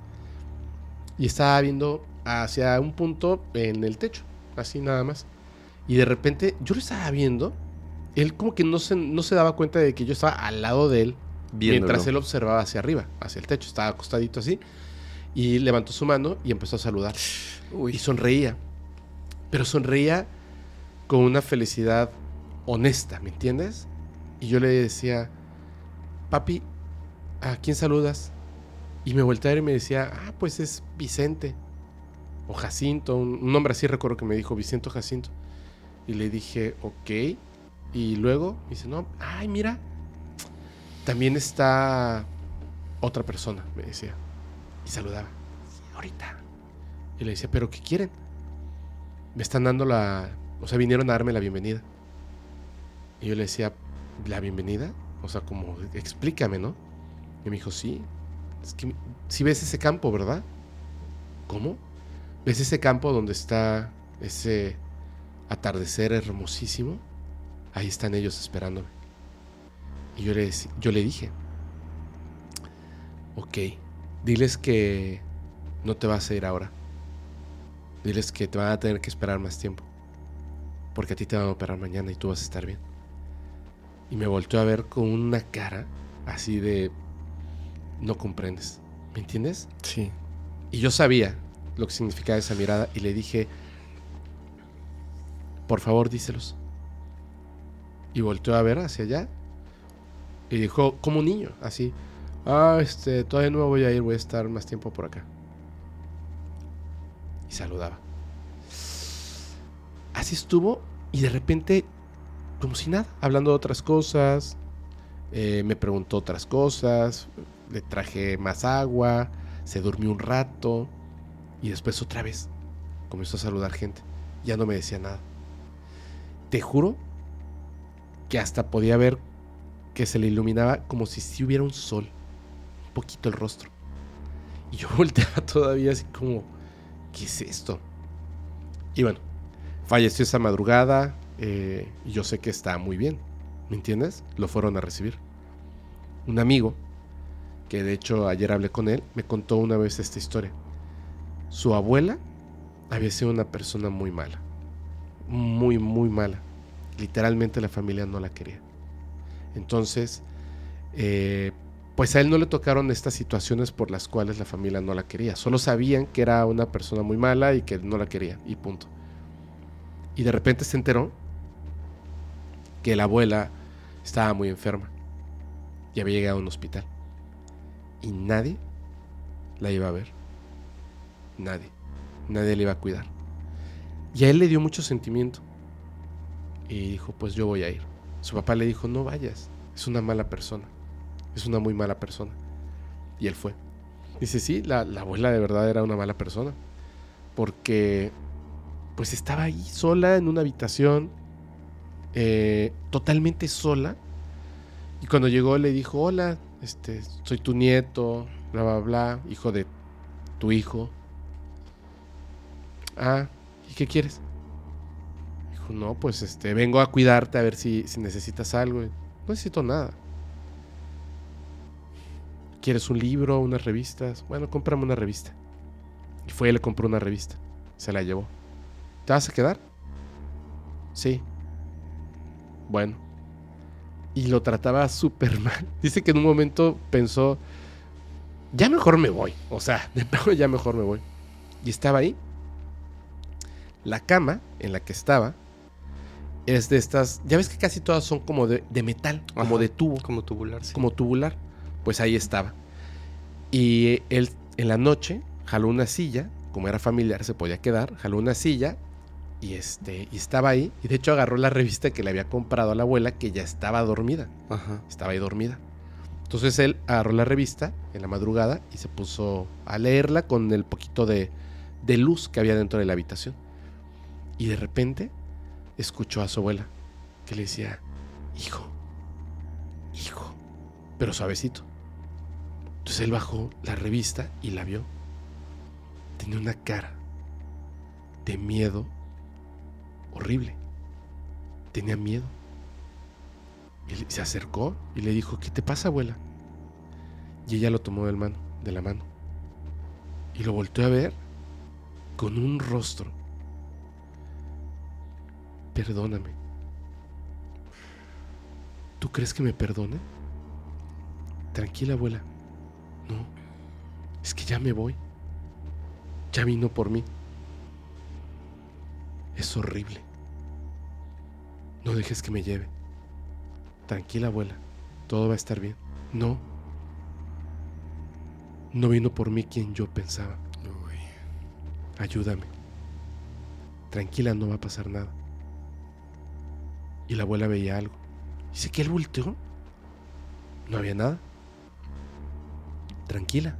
Y estaba viendo hacia un punto en el techo, así nada más. Y de repente yo lo estaba viendo. Él como que no se, no se daba cuenta de que yo estaba al lado de él. Viéndolo. Mientras él observaba hacia arriba, hacia el techo. Estaba acostadito así. Y levantó su mano y empezó a saludar. Y sonreía. Pero sonreía con una felicidad honesta, ¿me entiendes? Y yo le decía, papi, ¿a quién saludas? Y me volteé a ver y me decía, ah, pues es Vicente. O Jacinto, un, nombre así recuerdo que me dijo, Vicente Jacinto. Y le dije, ok. Y luego me dice, no, ay, mira, también está otra persona, me decía. Y saludaba, "Sí, ahorita. Y le decía, ¿pero qué quieren? Me están dando la... O sea, vinieron a darme la bienvenida. Y yo le decía, ¿la bienvenida? O sea, como, explícame, ¿no? Y me dijo, sí. Si ves ese campo, ¿verdad? ¿Cómo? ¿Ves ese campo donde está ese atardecer hermosísimo? Ahí están ellos esperándome. Y yo le, yo le dije, ok, diles que no te vas a ir ahora. Diles que te van a tener que esperar más tiempo. Porque a ti te van a operar mañana y tú vas a estar bien. Y me volteó a ver con una cara así de... No comprendes. ¿Me entiendes? Sí. Y yo sabía lo que significaba esa mirada y le dije, por favor díselos. Y volteó a ver hacia allá y dijo, como un niño, así, ah, este, todavía no me voy a ir, voy a estar más tiempo por acá. Y saludaba. Así estuvo y de repente, como si nada, hablando de otras cosas, eh, me preguntó otras cosas, le traje más agua, se durmió un rato y después otra vez comenzó a saludar gente. Ya no me decía nada. Te juro que hasta podía ver que se le iluminaba como si si hubiera un sol, un poquito el rostro. Y yo volteaba todavía así como, ¿qué es esto? Y bueno, falleció esa madrugada eh, y yo sé que está muy bien, ¿me entiendes? Lo fueron a recibir. Un amigo que de hecho ayer hablé con él, me contó una vez esta historia. Su abuela había sido una persona muy mala. Muy, muy mala. Literalmente la familia no la quería. Entonces, eh, pues a él no le tocaron estas situaciones por las cuales la familia no la quería. Solo sabían que era una persona muy mala y que no la quería. Y punto. Y de repente se enteró que la abuela estaba muy enferma. Y había llegado a un hospital y nadie la iba a ver. Nadie. Nadie le iba a cuidar. Y a él le dio mucho sentimiento. Y dijo, pues yo voy a ir. Su papá le dijo, no vayas. Es una mala persona. Es una muy mala persona. Y él fue. Dice, sí, la, la abuela de verdad era una mala persona. Porque pues estaba ahí sola en una habitación. eh, totalmente sola. Y cuando llegó le dijo, hola, este, soy tu nieto, bla, bla, bla, hijo de tu hijo. Ah, ¿y qué quieres? Dijo, no, pues este, vengo a cuidarte a ver si, si necesitas algo. No necesito nada. ¿Quieres un libro, unas revistas? Bueno, cómprame una revista. Y fue y le compró una revista. Se la llevó. ¿Te vas a quedar? Sí. Bueno. Y lo trataba súper mal. Dice que en un momento pensó, ya mejor me voy. O sea, de ya mejor me voy. Y estaba ahí. La cama en la que estaba es de estas, ya ves que casi todas son como de, de metal, como de tubo, Como tubular, sí. como tubular. Pues ahí estaba. Y él en la noche jaló una silla, como era familiar se podía quedar, jaló una silla y este y estaba ahí y de hecho agarró la revista que le había comprado a la abuela que ya estaba dormida, Ajá. estaba ahí dormida. Entonces él agarró la revista en la madrugada y se puso a leerla con el poquito de, de luz que había dentro de la habitación. Y de repente escuchó a su abuela que le decía, hijo, hijo, pero suavecito. Entonces él bajó la revista y la vio. Tenía una cara de miedo horrible. Tenía miedo. Se acercó y le dijo, ¿qué te pasa, abuela? Y ella lo tomó mano, de la mano. Y lo volteó a ver con un rostro. Perdóname. ¿Tú crees que me perdone? Tranquila, abuela. No. Es que ya me voy. Ya vino por mí. Es horrible. No dejes que me lleve. Tranquila, abuela. Todo va a estar bien. No. No vino por mí quien yo pensaba. Uy. Ayúdame. Tranquila, no va a pasar nada. Y la abuela veía algo. Dice que él volteó. No había nada. Tranquila.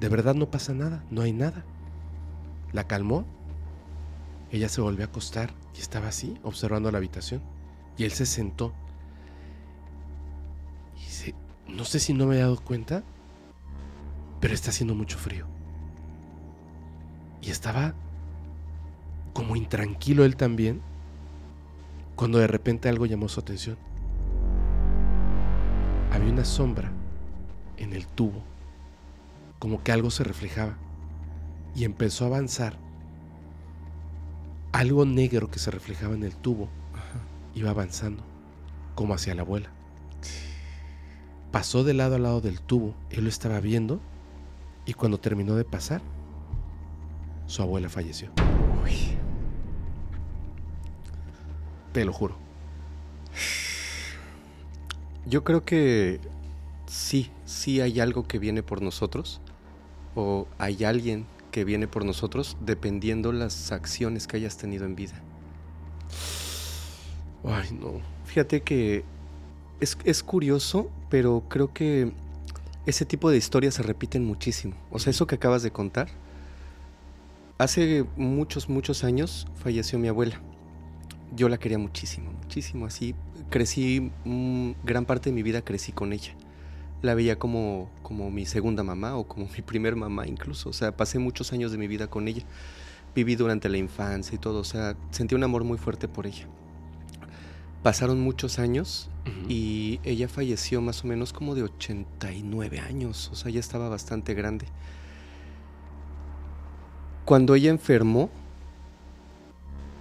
De verdad no pasa nada. No hay nada. La calmó. Ella se volvió a acostar y estaba así, observando la habitación. Y él se sentó. Y dice, no sé si no me he dado cuenta, pero está haciendo mucho frío. Y estaba como intranquilo él también, cuando de repente algo llamó su atención. Había una sombra en el tubo, como que algo se reflejaba, y empezó a avanzar. Algo negro que se reflejaba en el tubo Ajá. iba avanzando, como hacia la abuela. Pasó de lado a lado del tubo, él lo estaba viendo, y cuando terminó de pasar, su abuela falleció. Uy. Te lo juro. Yo creo que sí, sí hay algo que viene por nosotros. O hay alguien que viene por nosotros dependiendo las acciones que hayas tenido en vida. Ay, no. Fíjate que es, es curioso, pero creo que ese tipo de historias se repiten muchísimo. O sea, eso que acabas de contar. Hace muchos, muchos años falleció mi abuela. Yo la quería muchísimo, muchísimo. Así crecí, mm, gran parte de mi vida crecí con ella. La veía como, como mi segunda mamá o como mi primer mamá incluso. O sea, pasé muchos años de mi vida con ella. Viví durante la infancia y todo. O sea, sentí un amor muy fuerte por ella. Pasaron muchos años y ella falleció más o menos como de 89 años, o sea, ya estaba bastante grande. Cuando ella enfermó,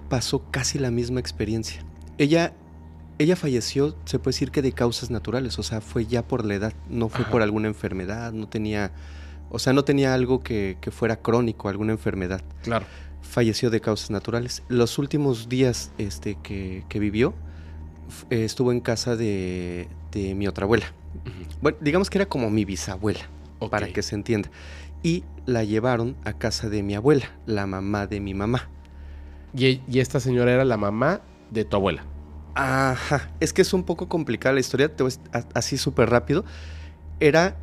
pasó casi la misma experiencia. Ella, ella falleció, se puede decir que de causas naturales, o sea, fue ya por la edad, no fue Ajá. por alguna enfermedad, no tenía, o sea, no tenía algo que, que fuera crónico, alguna enfermedad Claro. falleció de causas naturales. Los últimos días este, que, que vivió eh, estuvo en casa de, de mi otra abuela. Bueno, digamos que era como mi bisabuela, para que se entienda. Y la llevaron a casa de mi abuela, la mamá de mi mamá. Y, e- y esta señora era la mamá de tu abuela. Ajá, es que es un poco complicada la historia, te voy a- así súper rápido. Era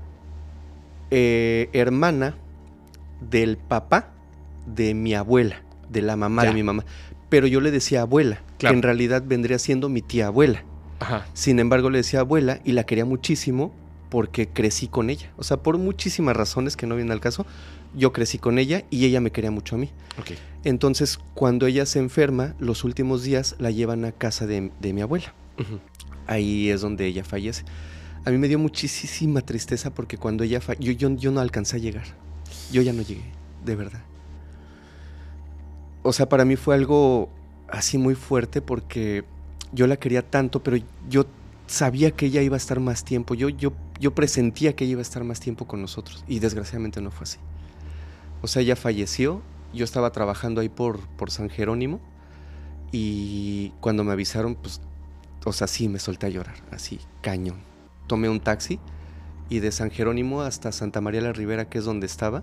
eh, hermana del papá de mi abuela, de la mamá Ya. de mi mamá. Pero yo le decía abuela, Claro. que en realidad vendría siendo mi tía abuela. Ajá. Sin embargo, le decía abuela y la quería muchísimo porque crecí con ella. O sea, por muchísimas razones que no vienen al caso, yo crecí con ella y ella me quería mucho a mí. Entonces, cuando ella se enferma, los últimos días la llevan a casa de, de mi abuela. Ahí es donde ella fallece. A mí me dio muchísima tristeza porque cuando ella falleció, yo, yo, yo no alcancé a llegar. Yo ya no llegué, de verdad. O sea, para mí fue algo así muy fuerte porque yo la quería tanto, pero yo sabía que ella iba a estar más tiempo. Yo, yo, yo presentía que ella iba a estar más tiempo con nosotros y desgraciadamente no fue así. O sea, ella falleció, yo estaba trabajando ahí por, por San Jerónimo y cuando me avisaron, pues, o sea, sí, me solté a llorar, así, cañón. Tomé un taxi y de San Jerónimo hasta Santa María la Ribera, que es donde estaba,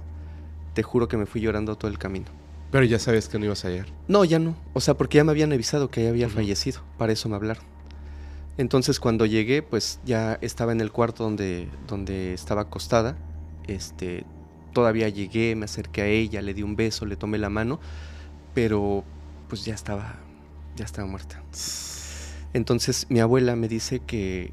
te juro que me fui llorando todo el camino. Pero ya sabes que no ibas a llegar. No, ya no. O sea, porque ya me habían avisado que ella había fallecido. Para eso me hablaron. Entonces cuando llegué, pues ya estaba en el cuarto donde, donde estaba acostada. Este, todavía llegué, me acerqué a ella, le di un beso, le tomé la mano, pero pues ya estaba, ya estaba muerta. Entonces mi abuela me dice que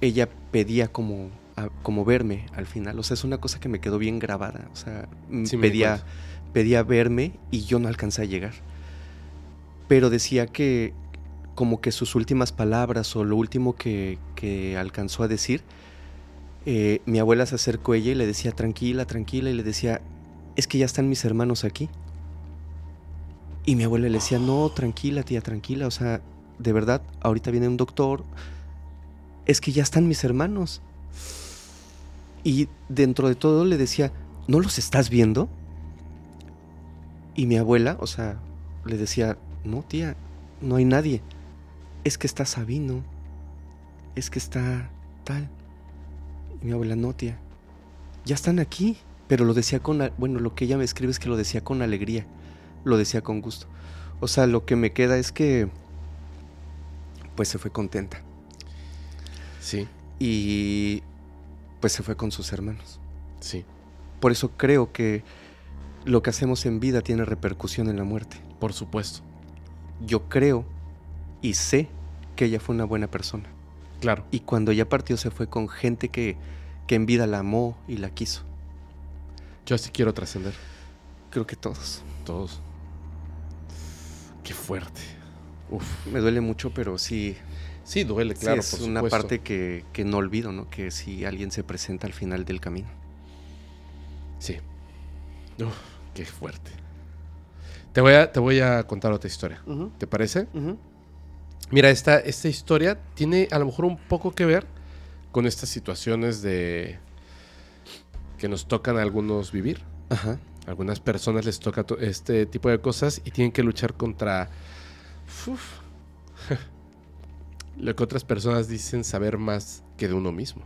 ella pedía como, a- como verme al final. O sea, es una cosa que me quedó bien grabada. O sea, Sí, pedía, pedía verme y yo no alcancé a llegar. Pero decía que como que sus últimas palabras o lo último que, que alcanzó a decir, eh, mi abuela se acercó a ella y le decía, tranquila, tranquila, y le decía, es que ya están mis hermanos aquí. Y mi abuela le decía, no, tranquila, tía, tranquila, o sea, de verdad, ahorita viene un doctor, es que ya están mis hermanos. Y dentro de todo le decía, ¿no los estás viendo? Y mi abuela, o sea, le decía, no, tía, no hay nadie. Es que está Sabino. Es que está tal. Y mi abuela, no, tía. Ya están aquí. Pero lo decía con... Bueno, lo que ella me escribe es que lo decía con alegría. Lo decía con gusto. O sea, lo que me queda es que... Pues se fue contenta. Sí, Y... Pues se fue con sus hermanos. sí, Por eso creo que lo que hacemos en vida tiene repercusión en la muerte. por supuesto. Yo creo y sé que ella fue una buena persona. Claro. Y cuando ella partió se fue con gente que, que en vida la amó y la quiso. Yo sí quiero trascender. Creo que todos. Todos. Qué fuerte. Uf. Me duele mucho, pero sí, Sí, duele, sí claro. es por una supuesto. parte que, que no olvido, ¿no? Que si alguien se presenta al final del camino. Sí. Uf, qué fuerte. Te voy, a, te voy a contar otra historia. ¿Te parece? Mira, esta, esta historia tiene a lo mejor un poco que ver con estas situaciones de que nos tocan a algunos vivir. Ajá. A algunas personas les toca to- este tipo de cosas y tienen que luchar contra uf, lo que otras personas dicen saber más que de uno mismo.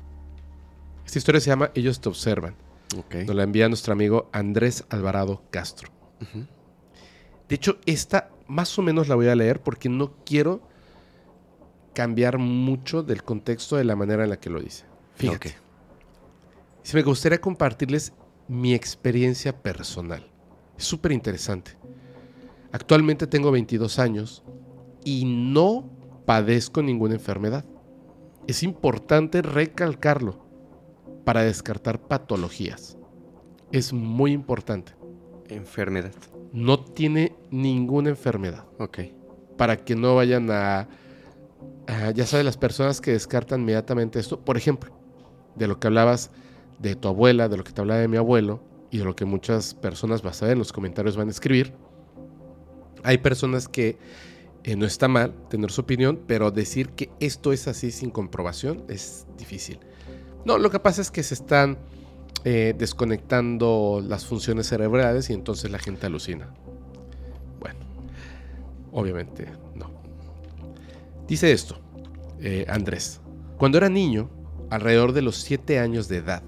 Esta historia se llama Ellos te observan. Ok. Nos la envía nuestro amigo Andrés Alvarado Castro. De hecho, esta más o menos la voy a leer porque no quiero cambiar mucho del contexto de la manera en la que lo dice. Fíjate. Si me gustaría compartirles mi experiencia personal. Es súper interesante. Actualmente tengo 22 años y no padezco ninguna enfermedad. Es importante recalcarlo para descartar patologías. Es muy importante. Enfermedad. No tiene ninguna enfermedad. Ok. Para que no vayan a... a- ya sabes, las personas que descartan inmediatamente esto. Por ejemplo, de lo que hablabas de tu abuela, de lo que te hablaba de mi abuelo y de lo que muchas personas ver en los comentarios van a escribir. Hay personas que eh, no está mal tener su opinión, pero decir que esto es así sin comprobación es difícil. No, lo que pasa es que se están eh, desconectando las funciones cerebrales y entonces la gente alucina. Bueno, obviamente. Dice esto, eh, Andrés. Cuando era niño, alrededor de los 7 años de edad,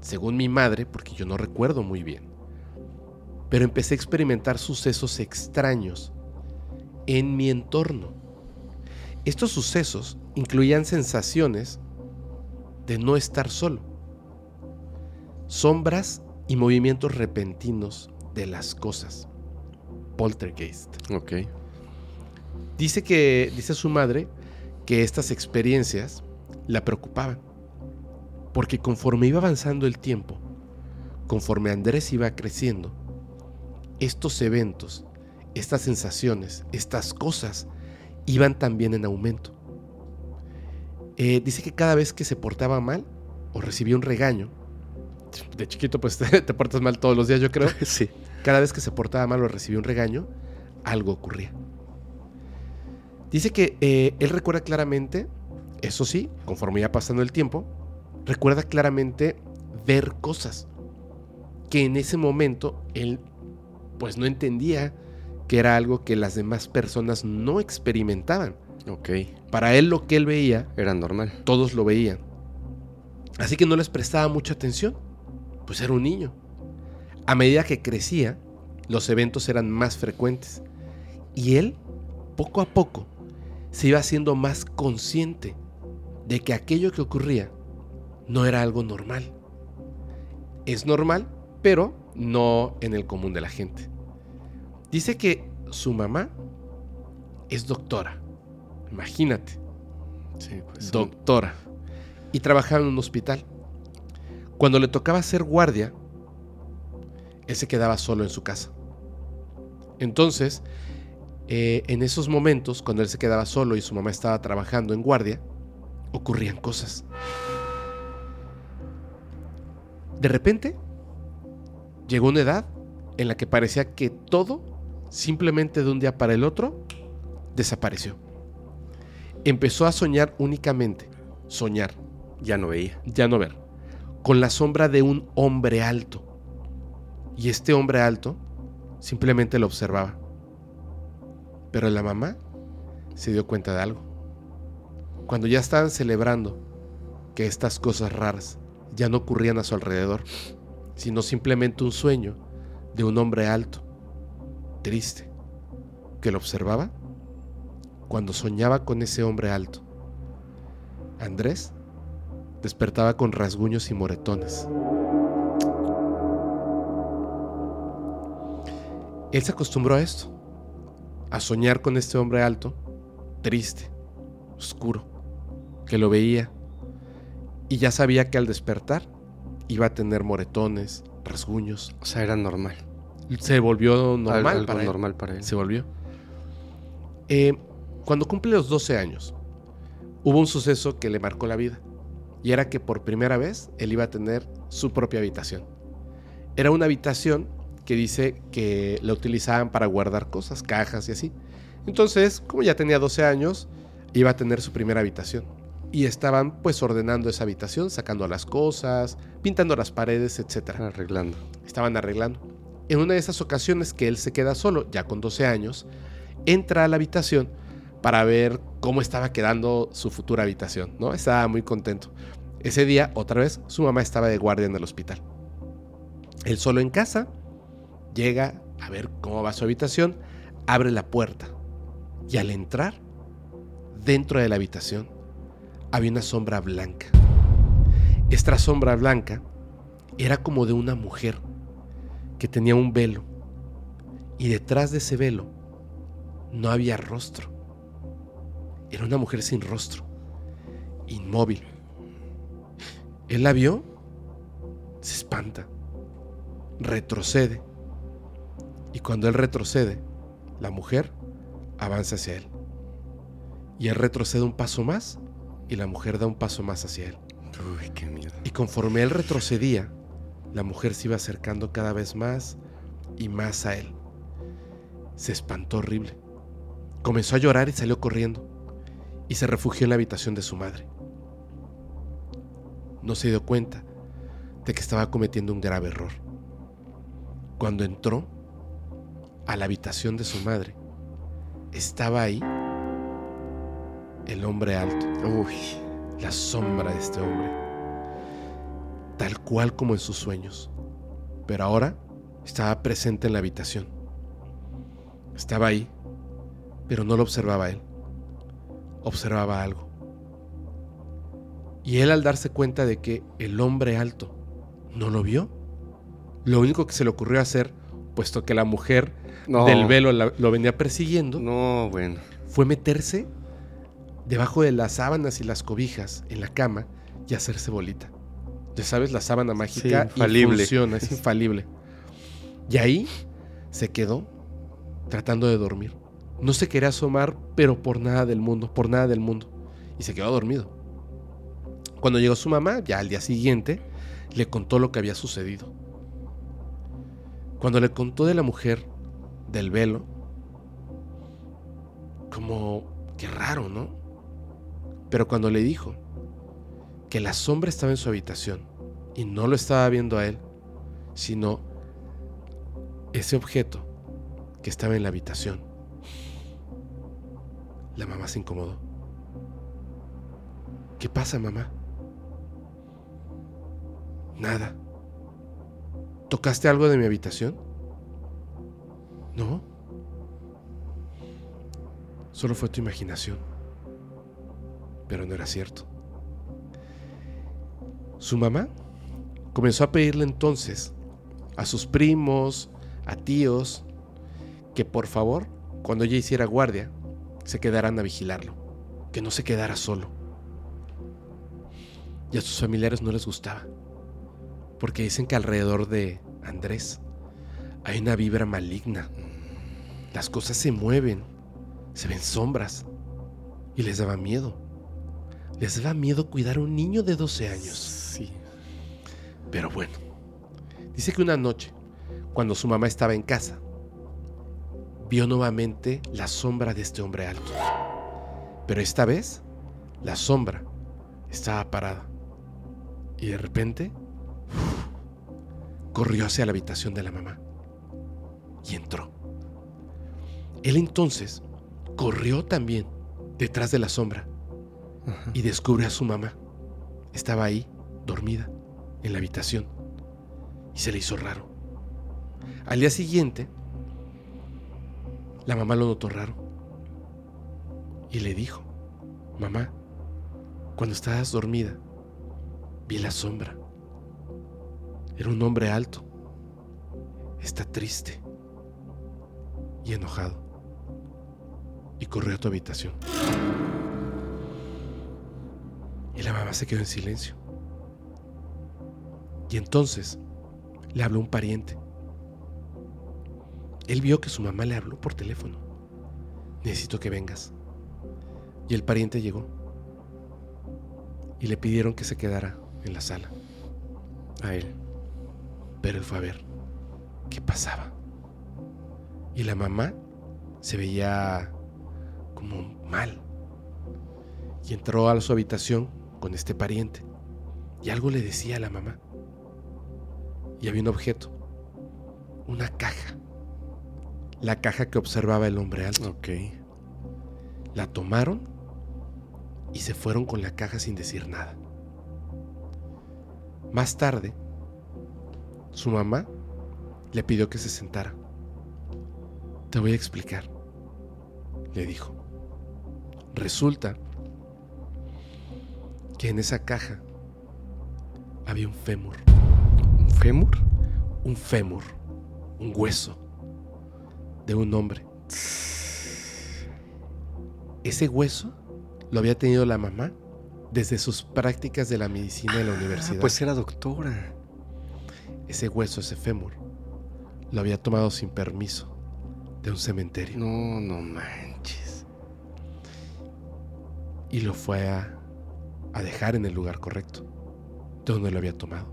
según mi madre, porque yo no recuerdo muy bien, pero empecé a experimentar sucesos extraños en mi entorno. Estos sucesos incluían sensaciones de no estar solo, sombras y movimientos repentinos de las cosas. Poltergeist. Ok. Dice que, dice su madre, que estas experiencias la preocupaban. Porque conforme iba avanzando el tiempo, conforme Andrés iba creciendo, estos eventos, estas sensaciones, estas cosas iban también en aumento. Eh, dice que cada vez que se portaba mal o recibía un regaño, de chiquito pues te, te portas mal todos los días yo creo, Sí. cada vez que se portaba mal o recibía un regaño, algo ocurría. Dice que eh, él recuerda claramente, eso sí, conforme iba pasando el tiempo, recuerda claramente ver cosas que en ese momento él pues no entendía que era algo que las demás personas no experimentaban. Ok. Para él lo que él veía, Era normal. todos lo veían. Así que no les prestaba mucha atención, pues era un niño. A medida que crecía, los eventos eran más frecuentes y él, poco a poco, se iba haciendo más consciente de que aquello que ocurría no era algo normal. Es normal, pero no en el común de la gente. Dice que su mamá es doctora. Imagínate Sí, pues. doctora y trabajaba en un hospital. Cuando le tocaba ser guardia, él se quedaba solo en su casa. Entonces, eh, en esos momentos, cuando él se quedaba solo y su mamá estaba trabajando en guardia, ocurrían cosas. De repente, llegó una edad en la que parecía que todo, simplemente de un día para el otro, desapareció. Empezó a soñar únicamente, soñar, Ya no veía. ya no ver, con la sombra de un hombre alto. Y este hombre alto simplemente lo observaba. Pero la mamá se dio cuenta de algo. Cuando ya estaban celebrando que estas cosas raras ya no ocurrían a su alrededor, sino simplemente un sueño de un hombre alto, triste, que lo observaba, cuando soñaba con ese hombre alto, Andrés despertaba con rasguños y moretones. Él se acostumbró a esto, a soñar con este hombre alto, triste, oscuro, que lo veía y ya sabía que al despertar iba a tener moretones, rasguños. O sea, era normal. Se volvió normal Al- algo para él. normal para él. Se volvió. Eh, cuando cumple los 12 años, hubo un suceso que le marcó la vida. Y era que por primera vez él iba a tener su propia habitación. Era una habitación que dice que la utilizaban para guardar cosas, cajas y así. Entonces, como ya tenía 12 años, iba a tener su primera habitación. Y estaban pues ordenando esa habitación, sacando las cosas, pintando las paredes, etcétera Arreglando. estaban arreglando. En una de esas ocasiones que él se queda solo, ya con 12 años, entra a la habitación para ver cómo estaba quedando su futura habitación, ¿no? Estaba muy contento. Ese día, otra vez, su mamá estaba de guardia en el hospital. Él solo en casa, llega a ver cómo va su habitación, abre la puerta y al entrar, dentro de la habitación, había una sombra blanca. Esta sombra blanca era como de una mujer que tenía un velo y detrás de ese velo no había rostro. Era una mujer sin rostro, inmóvil. Él la vio, se espanta, retrocede y cuando él retrocede, la mujer avanza hacia él. Y él retrocede un paso más y la mujer da un paso más hacia él. Uy, qué miedo. Y conforme él retrocedía, la mujer se iba acercando cada vez más y más a él. Se espantó horrible. Comenzó a llorar y salió corriendo. Y se refugió en la habitación de su madre. No se dio cuenta de que estaba cometiendo un grave error. Cuando entró a la habitación de su madre, estaba ahí el hombre alto Uy, la sombra de este hombre, tal cual como en sus sueños. Pero ahora estaba presente en la habitación. Estaba ahí, pero no lo observaba él. Observaba algo. Y él al darse cuenta de que el hombre alto no lo vio, lo único que se le ocurrió hacer, puesto que la mujer no. del velo la- lo venía persiguiendo, No, bueno. fue meterse debajo de las sábanas y las cobijas en la cama y hacerse bolita. Ya sabes, la sábana mágica Sí, infalible. funciona, es infalible. Y ahí se quedó tratando de dormir. No se quería asomar, pero por nada del mundo, por nada del mundo. Y se quedó dormido. Cuando llegó su mamá, ya al día siguiente, le contó lo que había sucedido. Cuando le contó de la mujer, del velo, como que raro, ¿no? Pero cuando le dijo que la sombra estaba en su habitación y no lo estaba viendo a él, sino ese objeto que estaba en la habitación, la mamá se incomodó. ¿Qué pasa, mamá? Nada. ¿Tocaste algo de mi habitación? No. Solo fue tu imaginación. Pero no era cierto. Su mamá comenzó a pedirle entonces a sus primos, a tíos, que por favor, cuando ella hiciera guardia, se quedaran a vigilarlo, que no se quedara solo. Y a sus familiares no les gustaba, porque dicen que alrededor de Andrés hay una vibra maligna. Las cosas se mueven, se ven sombras, y les daba miedo. Les daba miedo cuidar a un niño de 12 años. Sí. Pero bueno, dice que una noche, cuando su mamá estaba en casa, vio nuevamente la sombra de este hombre alto. Pero esta vez, la sombra estaba parada. Y de repente, corrió hacia la habitación de la mamá. Y entró. Él entonces corrió también detrás de la sombra Ajá. y descubre a su mamá. Estaba ahí, dormida, en la habitación. Y se le hizo raro. Al día siguiente, la mamá lo notó raro. Y le dijo, mamá, cuando estabas dormida, vi la sombra. Era un hombre alto. Está triste y enojado. Y corrió a tu habitación. Y la mamá se quedó en silencio. Y entonces le habló un pariente. Él vio que su mamá le habló por teléfono. Necesito que vengas. Y el pariente llegó. Y le pidieron que se quedara en la sala. A él. Pero él fue a ver qué pasaba. Y la mamá se veía como mal. Y entró a su habitación con este pariente. Y algo le decía a la mamá. Y había un objeto. Una caja. La caja que observaba el hombre alto. Ok. La tomaron y se fueron con la caja sin decir nada. Más tarde, su mamá le pidió que se sentara. Te voy a explicar, le dijo. Resulta que en esa caja había un fémur, ¿Un fémur? un fémur, un hueso de un hombre. Ese hueso lo había tenido la mamá desde sus prácticas de la medicina en la Ah, universidad. pues era doctora. Ese hueso, ese fémur, lo había tomado sin permiso de un cementerio No, no manches. y lo fue a, a dejar en el lugar correcto, de donde lo había tomado.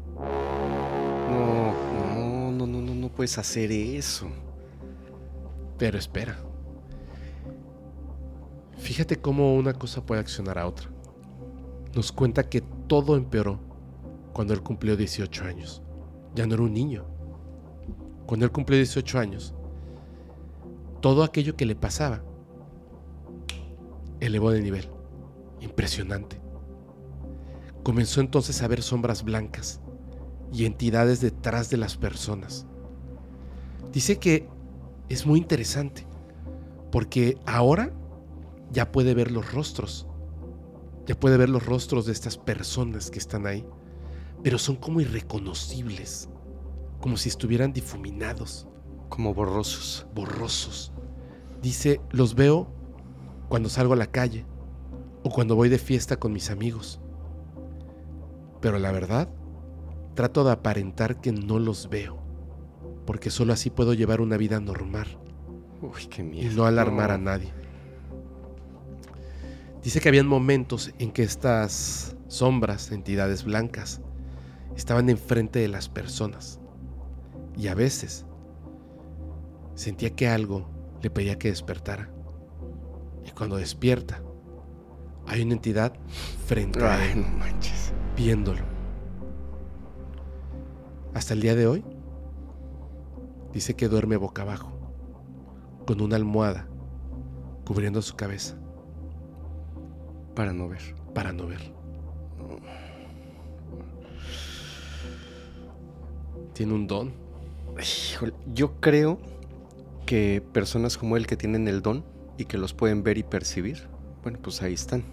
No, no, no, no, no, no puedes hacer eso. Pero espera. Fíjate cómo una cosa puede accionar a otra. Nos cuenta que todo empeoró cuando él cumplió 18 años. Ya no era un niño. Cuando él cumplió 18 años, todo aquello que le pasaba elevó de nivel. Impresionante. Comenzó entonces a ver sombras blancas y entidades detrás de las personas. Dice que es muy interesante porque ahora ya puede ver los rostros. Ya puede ver los rostros de estas personas que están ahí, pero son como irreconocibles, como si estuvieran difuminados, Como borrosos. borrosos. Dice, los veo cuando salgo a la calle o cuando voy de fiesta con mis amigos. Pero la verdad, trato de aparentar que no los veo, porque solo así puedo llevar una vida normal Uy, qué y miedo. no alarmar a nadie. Dice que habían momentos en que estas sombras, entidades blancas, estaban enfrente de las personas. Y a veces sentía que algo le pedía que despertara. Y cuando despierta, hay una entidad frente a Ay, él, no manches. viéndolo. Hasta el día de hoy, dice que duerme boca abajo, con una almohada cubriendo su cabeza Para no ver. para no ver. Tiene un don. Híjole, yo creo que personas como él que tienen el don y que los pueden ver y percibir, bueno, pues ahí están.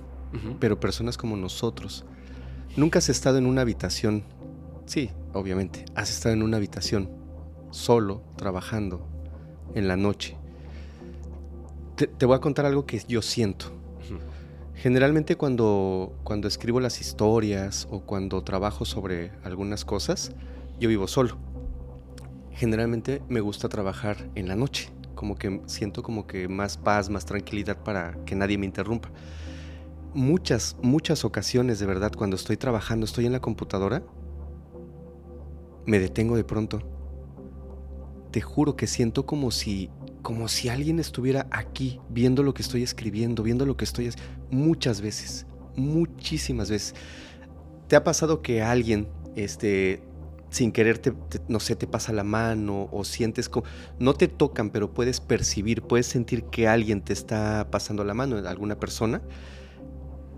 Pero personas como nosotros, nunca has estado en una habitación, sí, obviamente, has estado en una habitación solo, trabajando, en la noche. Te, te voy a contar algo que yo siento. Generalmente cuando, cuando escribo las historias o cuando trabajo sobre algunas cosas, yo vivo solo. Generalmente me gusta trabajar en la noche, como que siento como que más paz, más tranquilidad para que nadie me interrumpa. Muchas, muchas ocasiones de verdad cuando estoy trabajando, estoy en la computadora, me detengo de pronto. Te juro que siento como si como si alguien estuviera aquí viendo lo que estoy escribiendo, viendo lo que estoy. Muchas veces, muchísimas veces. ¿Te ha pasado que alguien, este, sin querer, te, te- no sé, te pasa la mano o sientes como... No te tocan, pero puedes percibir, puedes sentir que alguien te está pasando la mano, alguna persona?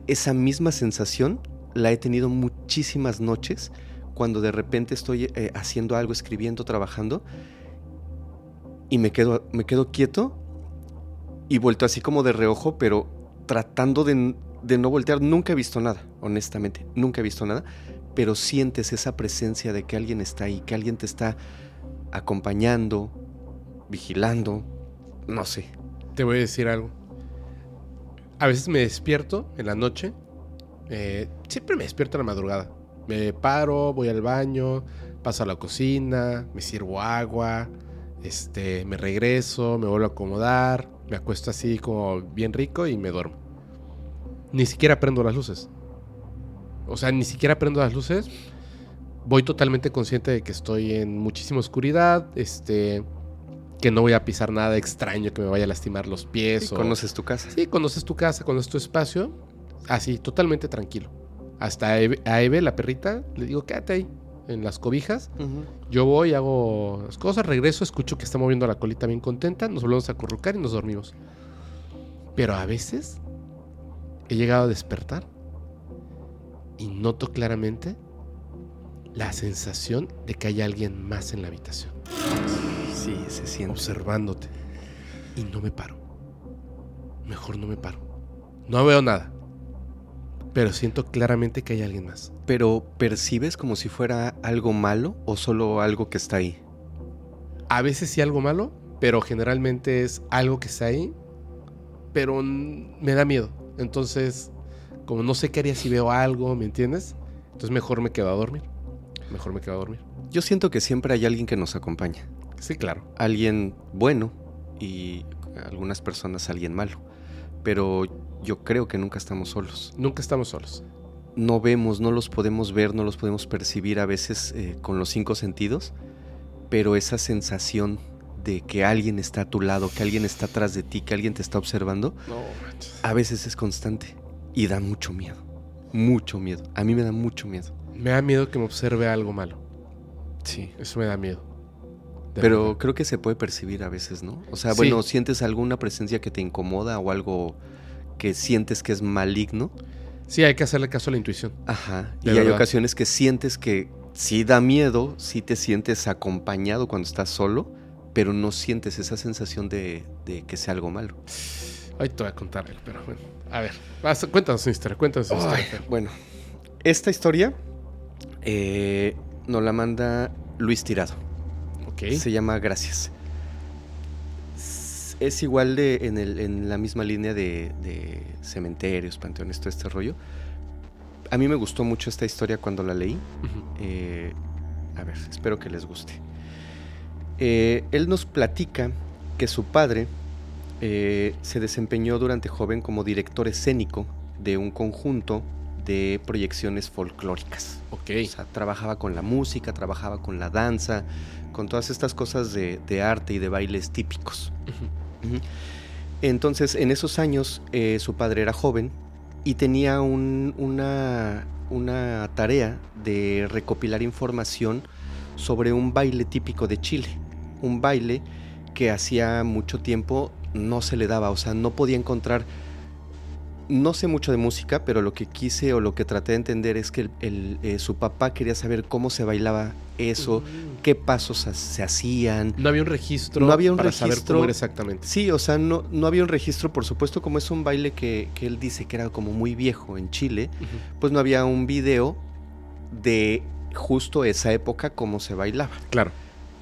Esa misma sensación la he tenido muchísimas noches cuando de repente estoy eh, haciendo algo, escribiendo, trabajando y me quedo, me quedo quieto y vuelto así como de reojo, pero tratando de, de no voltear. Nunca he visto nada, honestamente, nunca he visto nada, pero sientes esa presencia de que alguien está ahí, que alguien te está acompañando, vigilando, no sé. Te voy a decir algo. A veces me despierto en la noche. eh, siempre me despierto en la madrugada. Me paro, voy al baño, paso a la cocina, me sirvo agua, este, me regreso, me vuelvo a acomodar, me acuesto así como bien rico y me duermo. Ni siquiera prendo las luces. O sea, ni siquiera prendo las luces. Voy totalmente consciente de que estoy en muchísima oscuridad, este, que no voy a pisar nada extraño que me vaya a lastimar los pies. Sí, o- conoces tu casa. Sí, conoces tu casa, conoces tu espacio. Así, totalmente tranquilo. Hasta a Eve, a Eve, la perrita, le digo, quédate ahí, en las cobijas. Yo voy, hago las cosas, regreso, escucho que está moviendo la colita bien contenta, nos volvemos a acurrucar y nos dormimos. Pero a veces he llegado a despertar y noto claramente la sensación de que hay alguien más en la habitación, Sí, se siente. observándote. Y no me paro. Mejor no me paro. No veo nada. Pero siento claramente que hay alguien más. Pero ¿percibes como si fuera algo malo o solo algo que está ahí? A veces sí algo malo, pero generalmente es algo que está ahí, pero me da miedo. Entonces, como no sé qué haría si veo algo, ¿me entiendes? Entonces mejor me quedo a dormir. Mejor me quedo a dormir. Yo siento que siempre hay alguien que nos acompaña. Sí, claro. Alguien bueno y algunas personas alguien malo. Pero yo creo que nunca estamos solos. Nunca estamos solos. No vemos, no los podemos ver, no los podemos percibir a veces eh, con los cinco sentidos, pero esa sensación de que alguien está a tu lado, que alguien está atrás de ti, que alguien te está observando, No a veces es constante y da mucho miedo. Mucho miedo. A mí me da mucho miedo. Me da miedo que me observe algo malo. Sí. Eso me da miedo. De Pero verdad. creo que se puede percibir a veces, ¿no? O sea, Sí. bueno, sientes alguna presencia que te incomoda o algo que sientes que es maligno. Sí, hay que hacerle caso a la intuición. Ajá. De y hay ocasiones que sientes que sí da miedo, sí te sientes acompañado cuando estás solo, pero no sientes esa sensación de, de que sea algo malo. Ahí te voy a contar pero bueno. A ver, vas- cuéntanos una historia, cuéntanos Ay, historia. Bueno, esta historia eh, nos la manda Luis Tirado. Ok. Se llama Gracias. Es igual de en, el, en la misma línea de, de cementerios, panteones, todo este rollo. A mí me gustó mucho esta historia cuando la leí. Eh, a ver, espero que les guste. Eh, él nos platica que su padre eh, se desempeñó durante joven como director escénico de un conjunto de proyecciones folclóricas. Ok. O sea, trabajaba con la música, trabajaba con la danza, con todas estas cosas de, de arte y de bailes típicos. Entonces, en esos años, eh, su padre era joven y tenía un- una, una tarea de recopilar información sobre un baile típico de Chile. Un baile que hacía mucho tiempo no se le daba, o sea, no podía encontrar... No sé mucho de música, pero lo que quise o lo que traté de entender es que el- el, eh, su papá quería saber cómo se bailaba eso, Mm. qué pasos se hacían, No había un registro No había un para saber registro. cómo era exactamente. Sí, o sea, no, no había un registro, por supuesto, como es un baile que, que él dice que era como muy viejo en Chile, pues no había un video de justo esa época cómo se bailaba. Claro.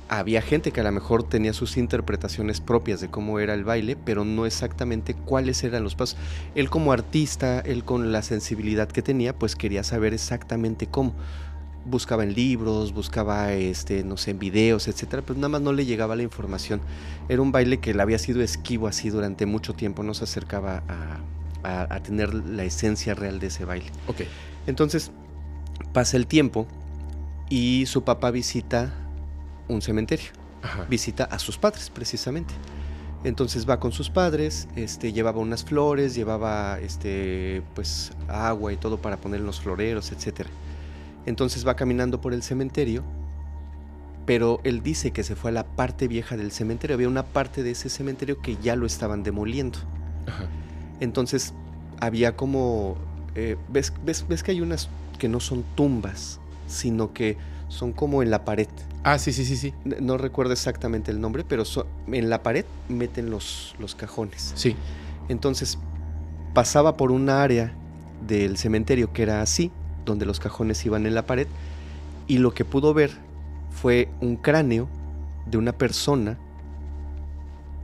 Había gente que a lo mejor tenía sus interpretaciones propias de cómo era el baile, pero no exactamente cuáles eran los pasos. Él como artista, él con la sensibilidad que tenía, pues quería saber exactamente cómo. Buscaba en libros, buscaba, este, no sé, en videos, etcétera, pero nada más no le llegaba la información. Era un baile que le había sido esquivo así durante mucho tiempo, no se acercaba a, a- a tener la esencia real de ese baile. Ok. Entonces, pasa el tiempo y su papá visita un cementerio Ajá. visita a sus padres, precisamente. Entonces va con sus padres, este, llevaba unas flores, llevaba este, pues, agua y todo para poner en los floreros, etc. Entonces va caminando por el cementerio, pero él dice que se fue a la parte vieja del cementerio. Había una parte de ese cementerio que ya lo estaban demoliendo. Ajá. Entonces había como... eh, ¿ves, ves, ves que hay unas que no son tumbas, sino que son como en la pared. Ah, sí, sí, sí, sí. No recuerdo exactamente el nombre, pero so- en la pared meten los, los cajones. Sí. Entonces pasaba por una área del cementerio que era así, donde los cajones iban en la pared, y lo que pudo ver fue un cráneo de una persona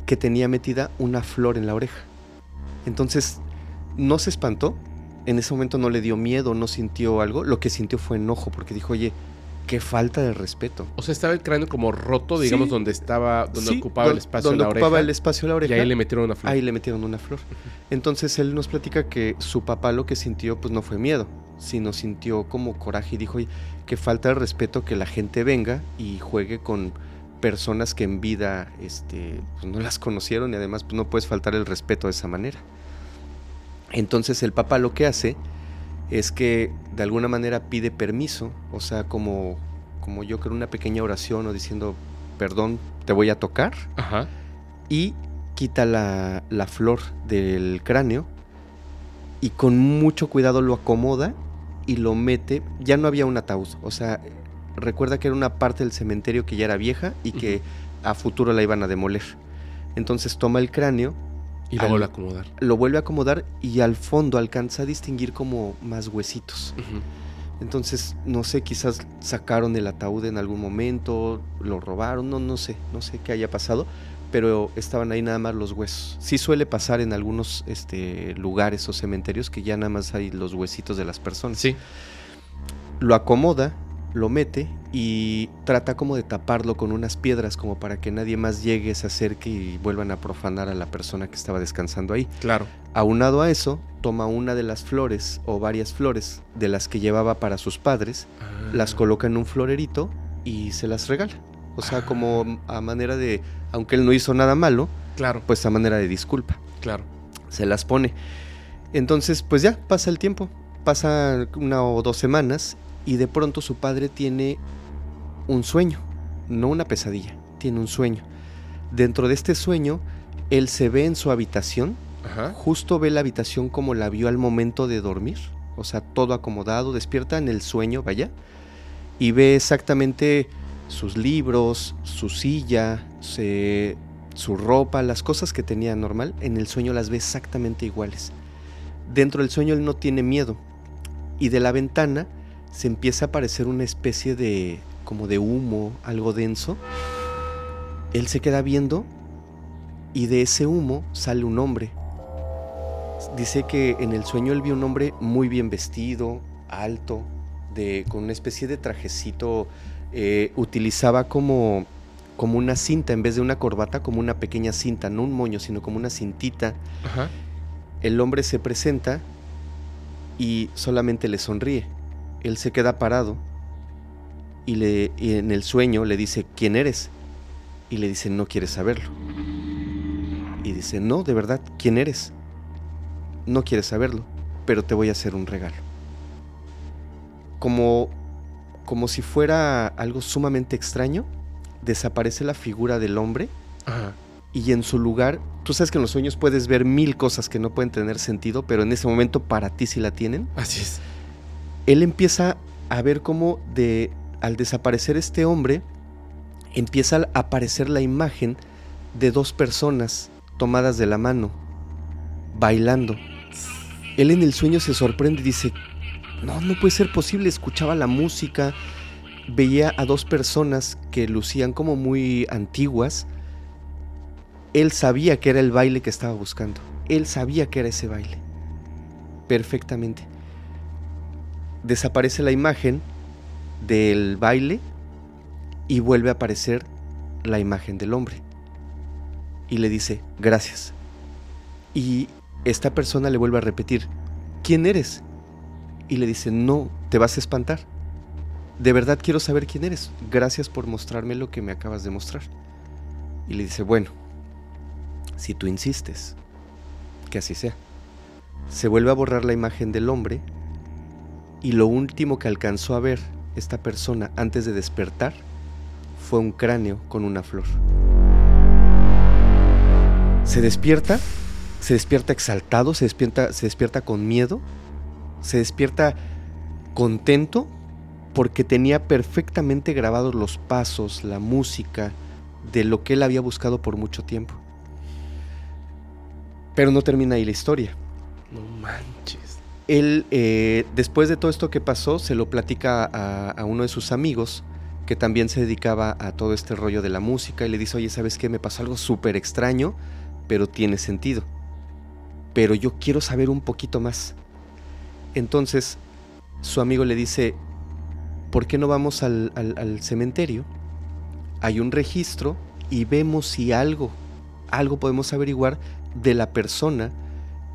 que tenía metida una flor en la oreja. Entonces no se espantó, en ese momento no le dio miedo, no sintió algo, lo que sintió fue enojo, porque dijo, oye, qué falta de respeto. O sea, estaba el cráneo como roto, digamos, Sí. donde estaba, donde Sí, ocupaba el espacio donde de la ocupaba oreja. el espacio la y oreja. ahí le metieron una flor. Ahí le metieron una flor. Entonces él nos platica que su papá lo que sintió pues no fue miedo, sino sintió como coraje y dijo, "Oye, que falta de respeto que la gente venga y juegue con personas que en vida este, pues, no las conocieron y además pues, no puedes faltar el respeto de esa manera. Entonces el papá lo que hace es que de alguna manera pide permiso, o sea, como, como yo creo una pequeña oración o diciendo, perdón, te voy a tocar Ajá. y quita la, la flor del cráneo y con mucho cuidado lo acomoda y lo mete. Ya no había un ataúd, o sea, recuerda que era una parte del cementerio que ya era vieja y que a futuro la iban a demoler. Entonces toma el cráneo, Y lo Al- vuelve a acomodar. lo vuelve a acomodar y al fondo alcanza a distinguir como más huesitos. Entonces, no sé, quizás sacaron el ataúd en algún momento, lo robaron, no, no sé, no sé qué haya pasado, pero estaban ahí nada más los huesos. Sí suele pasar en algunos este, lugares o cementerios que ya nada más hay los huesitos de las personas. Sí. Lo acomoda, lo mete y trata como de taparlo con unas piedras como para que nadie más llegue, se acerque y vuelvan a profanar a la persona que estaba descansando ahí. Claro. Aunado a eso, toma una de las flores o varias flores de las que llevaba para sus padres, Ah. las coloca en un florerito y se las regala. O sea, Ah. como a manera de, aunque él no hizo nada malo, Claro, pues a manera de disculpa. claro. Se las pone. Entonces, pues ya pasa el tiempo, pasa una o dos semanas y de pronto su padre tiene un sueño, no una pesadilla, tiene un sueño. Dentro de este sueño, él se ve en su habitación Ajá. justo ve la habitación como la vio al momento de dormir, o sea, todo acomodado, despierta en el sueño, vaya, y ve exactamente sus libros, su silla, se- su ropa, las cosas que tenía normal, en el sueño las ve exactamente iguales. Dentro del sueño él no tiene miedo, y de la ventana se empieza a aparecer una especie de como de humo, algo denso. Él se queda viendo y de ese humo sale un hombre. Dice que en el sueño él vio un hombre muy bien vestido, alto, de, con una especie de trajecito. eh, utilizaba como, como una cinta, en vez de una corbata, como una pequeña cinta, no un moño, sino como una cintita. Ajá. El hombre se presenta y solamente le sonríe. Él se queda parado y, le, y en el sueño le dice, ¿quién eres? Y le dice, no quieres saberlo. Y dice, no, de verdad, ¿quién eres? No quieres saberlo, pero te voy a hacer un regalo. Como, como si fuera algo sumamente extraño, desaparece la figura del hombre Ajá. y en su lugar, tú sabes que en los sueños puedes ver mil cosas que no pueden tener sentido, pero en ese momento para ti sí la tienen. Así es. Él empieza a ver cómo de al desaparecer este hombre empieza a aparecer la imagen de dos personas tomadas de la mano bailando. Él en el sueño se sorprende y dice, "No, no puede ser posible." Escuchaba la música, veía a dos personas que lucían como muy antiguas él sabía que era el baile que estaba buscando. Él sabía que era ese baile. Perfectamente. Desaparece la imagen del baile y vuelve a aparecer la imagen del hombre. Y le dice, gracias. Y esta persona le vuelve a repetir, ¿quién eres? Y le dice, no, te vas a espantar. De verdad quiero saber quién eres. Gracias por mostrarme lo que me acabas de mostrar. Y le dice, bueno, si tú insistes, que así sea. Se vuelve a borrar la imagen del hombre y lo último que alcanzó a ver esta persona antes de despertar fue un cráneo con una flor. Se despierta, se despierta exaltado, se despierta, se despierta con miedo, se despierta contento porque tenía perfectamente grabados los pasos, la música de lo que él había buscado por mucho tiempo. Pero no termina ahí la historia. No manches. Él, eh, después de todo esto que pasó, se lo platica a, uno de sus amigos que también se dedicaba a todo este rollo de la música y le dice, oye, ¿sabes qué? Me pasó algo súper extraño, pero tiene sentido. Pero yo quiero saber un poquito más. Entonces, su amigo le dice, ¿por qué no vamos al cementerio? Hay un registro y vemos si algo, algo podemos averiguar de la persona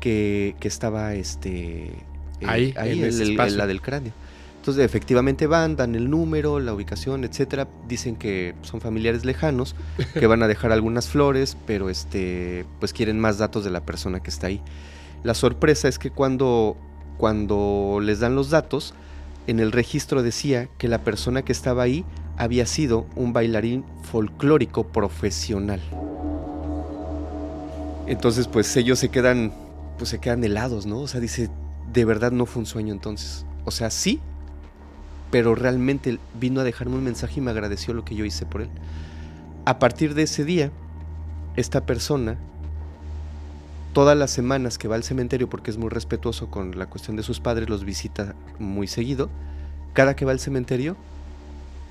que, que estaba este, eh, Ahí, en ese el- el- la del cráneo. Entonces, efectivamente van, dan el número, la ubicación, etcétera. Dicen que son familiares lejanos, que van a dejar algunas flores, pero este, pues quieren más datos de la persona que está ahí. La sorpresa es que cuando, cuando les dan los datos, en el registro decía que la persona que estaba ahí había sido un bailarín folclórico profesional. Entonces, pues ellos se quedan, pues se quedan helados, ¿no? O sea, dice, de verdad no fue un sueño entonces. O sea, sí, pero realmente vino a dejarme un mensaje y me agradeció lo que yo hice por él. A partir de ese día, esta persona, todas las semanas que va al cementerio, porque es muy respetuoso con la cuestión de sus padres, los visita muy seguido, cada que va al cementerio,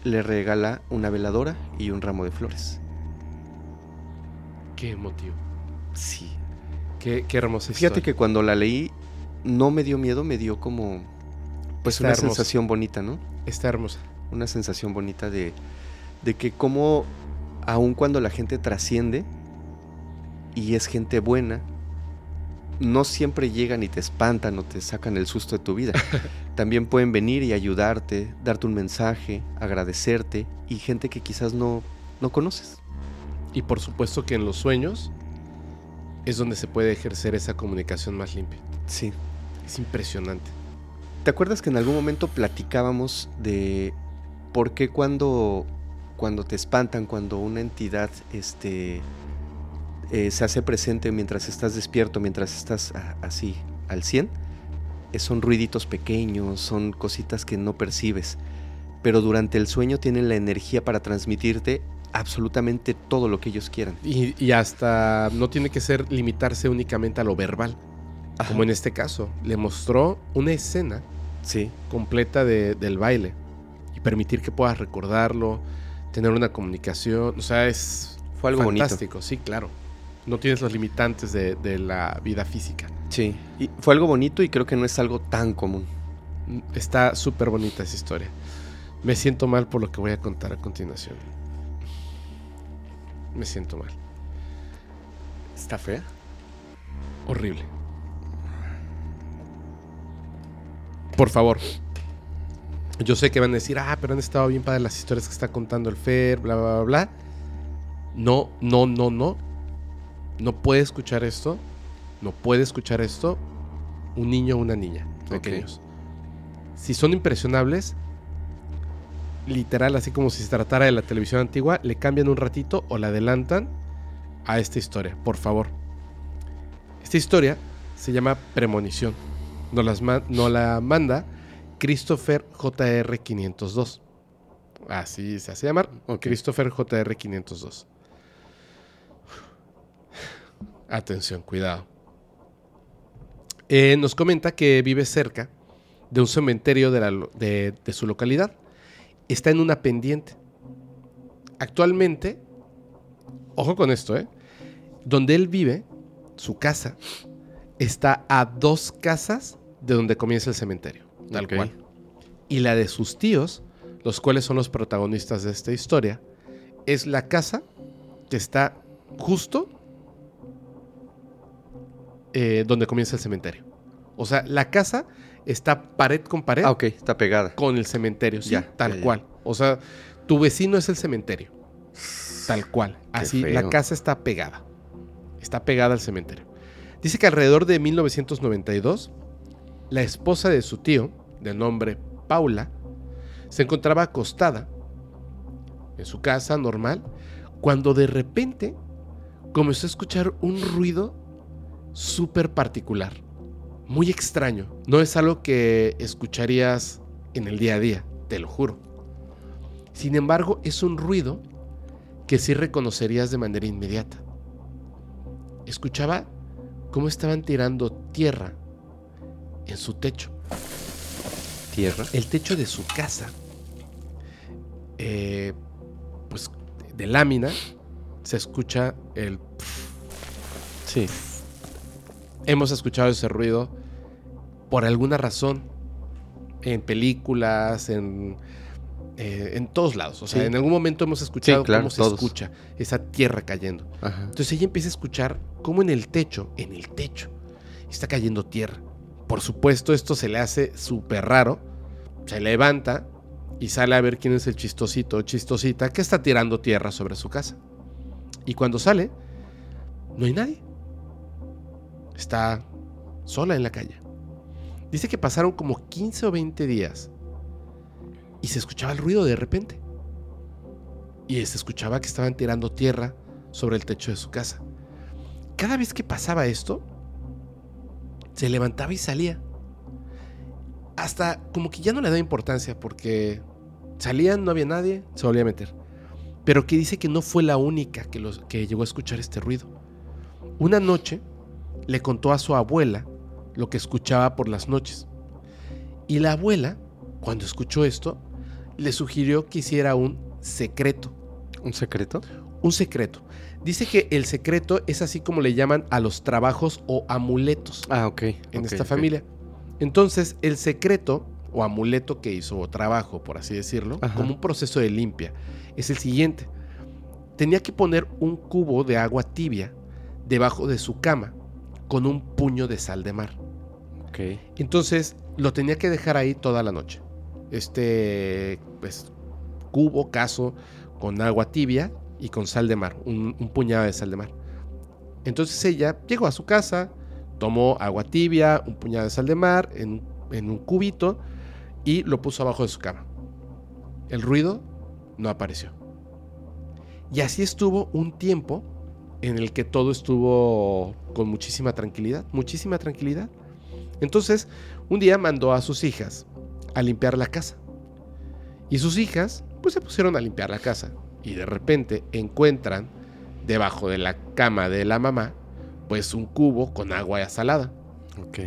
le regala una veladora y un ramo de flores. Qué emotivo. Sí. Qué, qué hermosa Fíjate historia. que cuando la leí, no me dio miedo, me dio como, pues Está una sensación bonita, ¿no? Está hermosa. una sensación bonita de, de que como aun cuando la gente trasciende y es gente buena, no siempre llegan y te espantan o te sacan el susto de tu vida. También pueden venir y ayudarte, darte un mensaje, agradecerte y gente que quizás no, no conoces. Y por supuesto que en los sueños es donde se puede ejercer esa comunicación más limpia. Sí. Es impresionante. ¿Te acuerdas que en algún momento platicábamos de por qué cuando, cuando te espantan, cuando una entidad este, eh, se hace presente mientras estás despierto, mientras estás a- así al 100? eh, son ruiditos pequeños, son cositas que no percibes, pero durante el sueño tienen la energía para transmitirte absolutamente todo lo que ellos quieran. Y, y hasta no tiene que ser limitarse únicamente a lo verbal. Ajá. Como en este caso, le mostró una escena Sí, completa de- del baile y permitir que puedas recordarlo, tener una comunicación. O sea, es fue algo bonito. fantástico, sí, claro. No tienes los limitantes de, de la vida física. Sí, y fue algo bonito y creo que no es algo tan común. Está súper bonita esa historia. Me siento mal por lo que voy a contar a continuación. Me siento mal. ¿Está fea? Horrible. Por favor. Yo sé que van a decir, ah, pero han estado bien para las historias que está contando el Fer, bla, bla, bla, bla. No, no, no, no. No puede escuchar esto. No puede escuchar esto un niño o una niña pequeños. Si son impresionables, literal, así como si se tratara de la televisión antigua, le cambian un ratito o la adelantan a esta historia, por favor. Esta historia se llama Premonición. Nos, las ma- nos la manda Christopher JR 502. Así se hace llamar. Ok. Christopher JR 502. Atención, cuidado. Eh, nos comenta que vive cerca de un cementerio de, la de su localidad. Está en una pendiente. Actualmente, ojo con esto, ¿eh? Donde él vive, su casa, está a dos casas de donde comienza el cementerio. Tal cual. Y la de sus tíos, los cuales son los protagonistas de esta historia, es la casa que está justo eh, donde comienza el cementerio. O sea, la casa está pared con pared Ah, ok, está pegada. con el cementerio, sí, Ya, tal ya, ya. cual. O sea, tu vecino es el cementerio. Tal cual. Así, la casa está pegada. Está pegada al cementerio. Dice que alrededor de 1992, la esposa de su tío, de nombre Paula, se encontraba acostada en su casa normal, cuando de repente comenzó a escuchar un ruido súper particular, muy extraño. No es algo que escucharías en el día a día, te lo juro. Sin embargo, es un ruido que sí reconocerías de manera inmediata. Escuchaba cómo estaban tirando tierra en su techo. Tierra. El techo de su casa, eh, pues de lámina, se escucha el... Sí. Hemos escuchado ese ruido por alguna razón en películas, en, eh, en todos lados. O sea, Sí. en algún momento hemos escuchado claro, cómo se todos. escucha esa tierra cayendo. Ajá. Entonces ella empieza a escuchar cómo en el techo, en el techo, está cayendo tierra. Por supuesto, esto se le hace súper raro. Se levanta y sale a ver quién es el chistosito o chistosita que está tirando tierra sobre su casa. Y cuando sale, no hay nadie. Está sola en la calle. Dice que pasaron como 15 o 20 días y se escuchaba el ruido de repente. Y se escuchaba que estaban tirando tierra sobre el techo de su casa. Cada vez que pasaba esto, se levantaba y salía. Hasta como que ya no le da importancia porque salían, no había nadie, se volvía a meter. Pero que dice que no fue la única que, los, que llegó a escuchar este ruido. Una noche le contó a su abuela lo que escuchaba por las noches. Y la abuela, cuando escuchó esto, le sugirió que hiciera un secreto. ¿Un secreto? Un secreto. Dice que el secreto es así como le llaman a los trabajos o amuletos Ah, ok. en esta familia. Entonces, el secreto o amuleto que hizo, o trabajo, por así decirlo, Ajá. como un proceso de limpia, es el siguiente. Tenía que poner un cubo de agua tibia debajo de su cama con un puño de sal de mar. Ok. Entonces, lo tenía que dejar ahí toda la noche. Este, pues, cubo, caso, con agua tibia y con sal de mar, un, puñado de sal de mar. Entonces ella llegó a su casa, tomó agua tibia, un puñado de sal de mar en, en un cubito y lo puso abajo de su cama. El ruido no apareció. Y así estuvo un tiempo en el que todo estuvo con muchísima tranquilidad, muchísima tranquilidad. Entonces, un día mandó a sus hijas a limpiar la casa. Y sus hijas, pues se pusieron a limpiar la casa. Y de repente encuentran debajo de la cama de la mamá, pues un cubo con agua salada. Ok.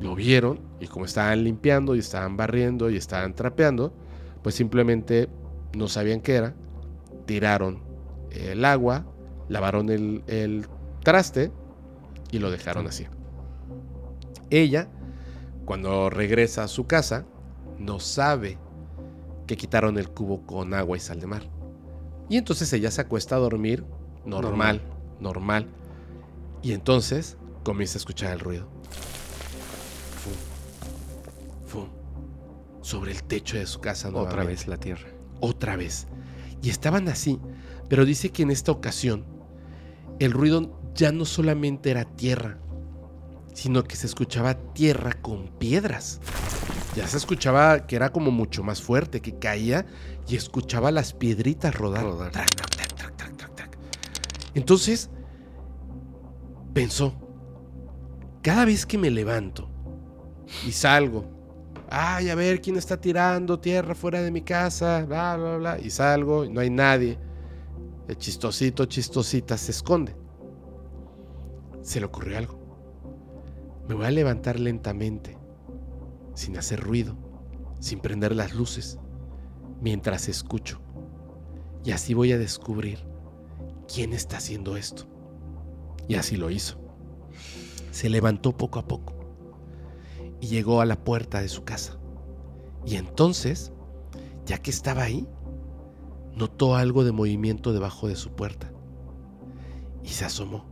Lo vieron y como estaban limpiando y estaban barriendo y estaban trapeando, pues simplemente no sabían qué era. Tiraron el agua, lavaron el, el traste y lo dejaron así. Ella, cuando regresa a su casa, no sabe que quitaron el cubo con agua y sal de mar. Y entonces ella se acuesta a dormir normal, normal. Y entonces comienza a escuchar el ruido. Fum, fum, sobre el techo de su casa Otra vez la tierra. Otra vez. Y estaban así, pero dice que en esta ocasión el ruido ya no solamente era tierra, sino que se escuchaba tierra con piedras. Ya se escuchaba que era como mucho más fuerte, que caía y escuchaba las piedritas rodar. Rodar. Trac, trac, trac. Entonces pensó, cada vez que me levanto y salgo, ay, a ver quién está tirando tierra fuera de mi casa, bla, bla, bla, y salgo y no hay nadie, el chistosito, chistosita se esconde. Se le ocurrió algo. Me voy a levantar lentamente, sin hacer ruido, sin prender las luces, mientras escucho. Y así voy a descubrir quién está haciendo esto. Y así lo hizo. Se levantó poco a poco y llegó a la puerta de su casa. Y entonces, ya que estaba ahí, notó algo de movimiento debajo de su puerta. Y se asomó.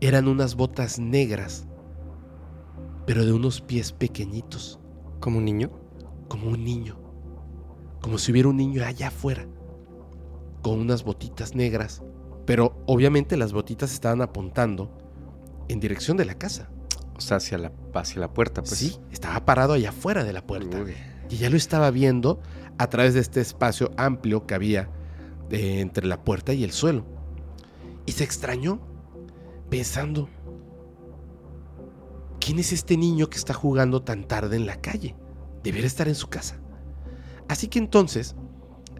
Eran unas botas negras, pero de unos pies pequeñitos, ¿Como un niño? como un niño. Como si hubiera un niño allá afuera, con unas botitas negras. Pero obviamente las botitas estaban apuntando en dirección de la casa. O sea, hacia la, hacia la puerta, pues. sí, estaba parado allá afuera de la puerta. Uy. Y ella lo estaba viendo a través de este espacio amplio que había eh, entre la puerta y el suelo. Y se extrañó, pensando, ¿quién es este niño que está jugando tan tarde en la calle? Debería estar en su casa. Así que entonces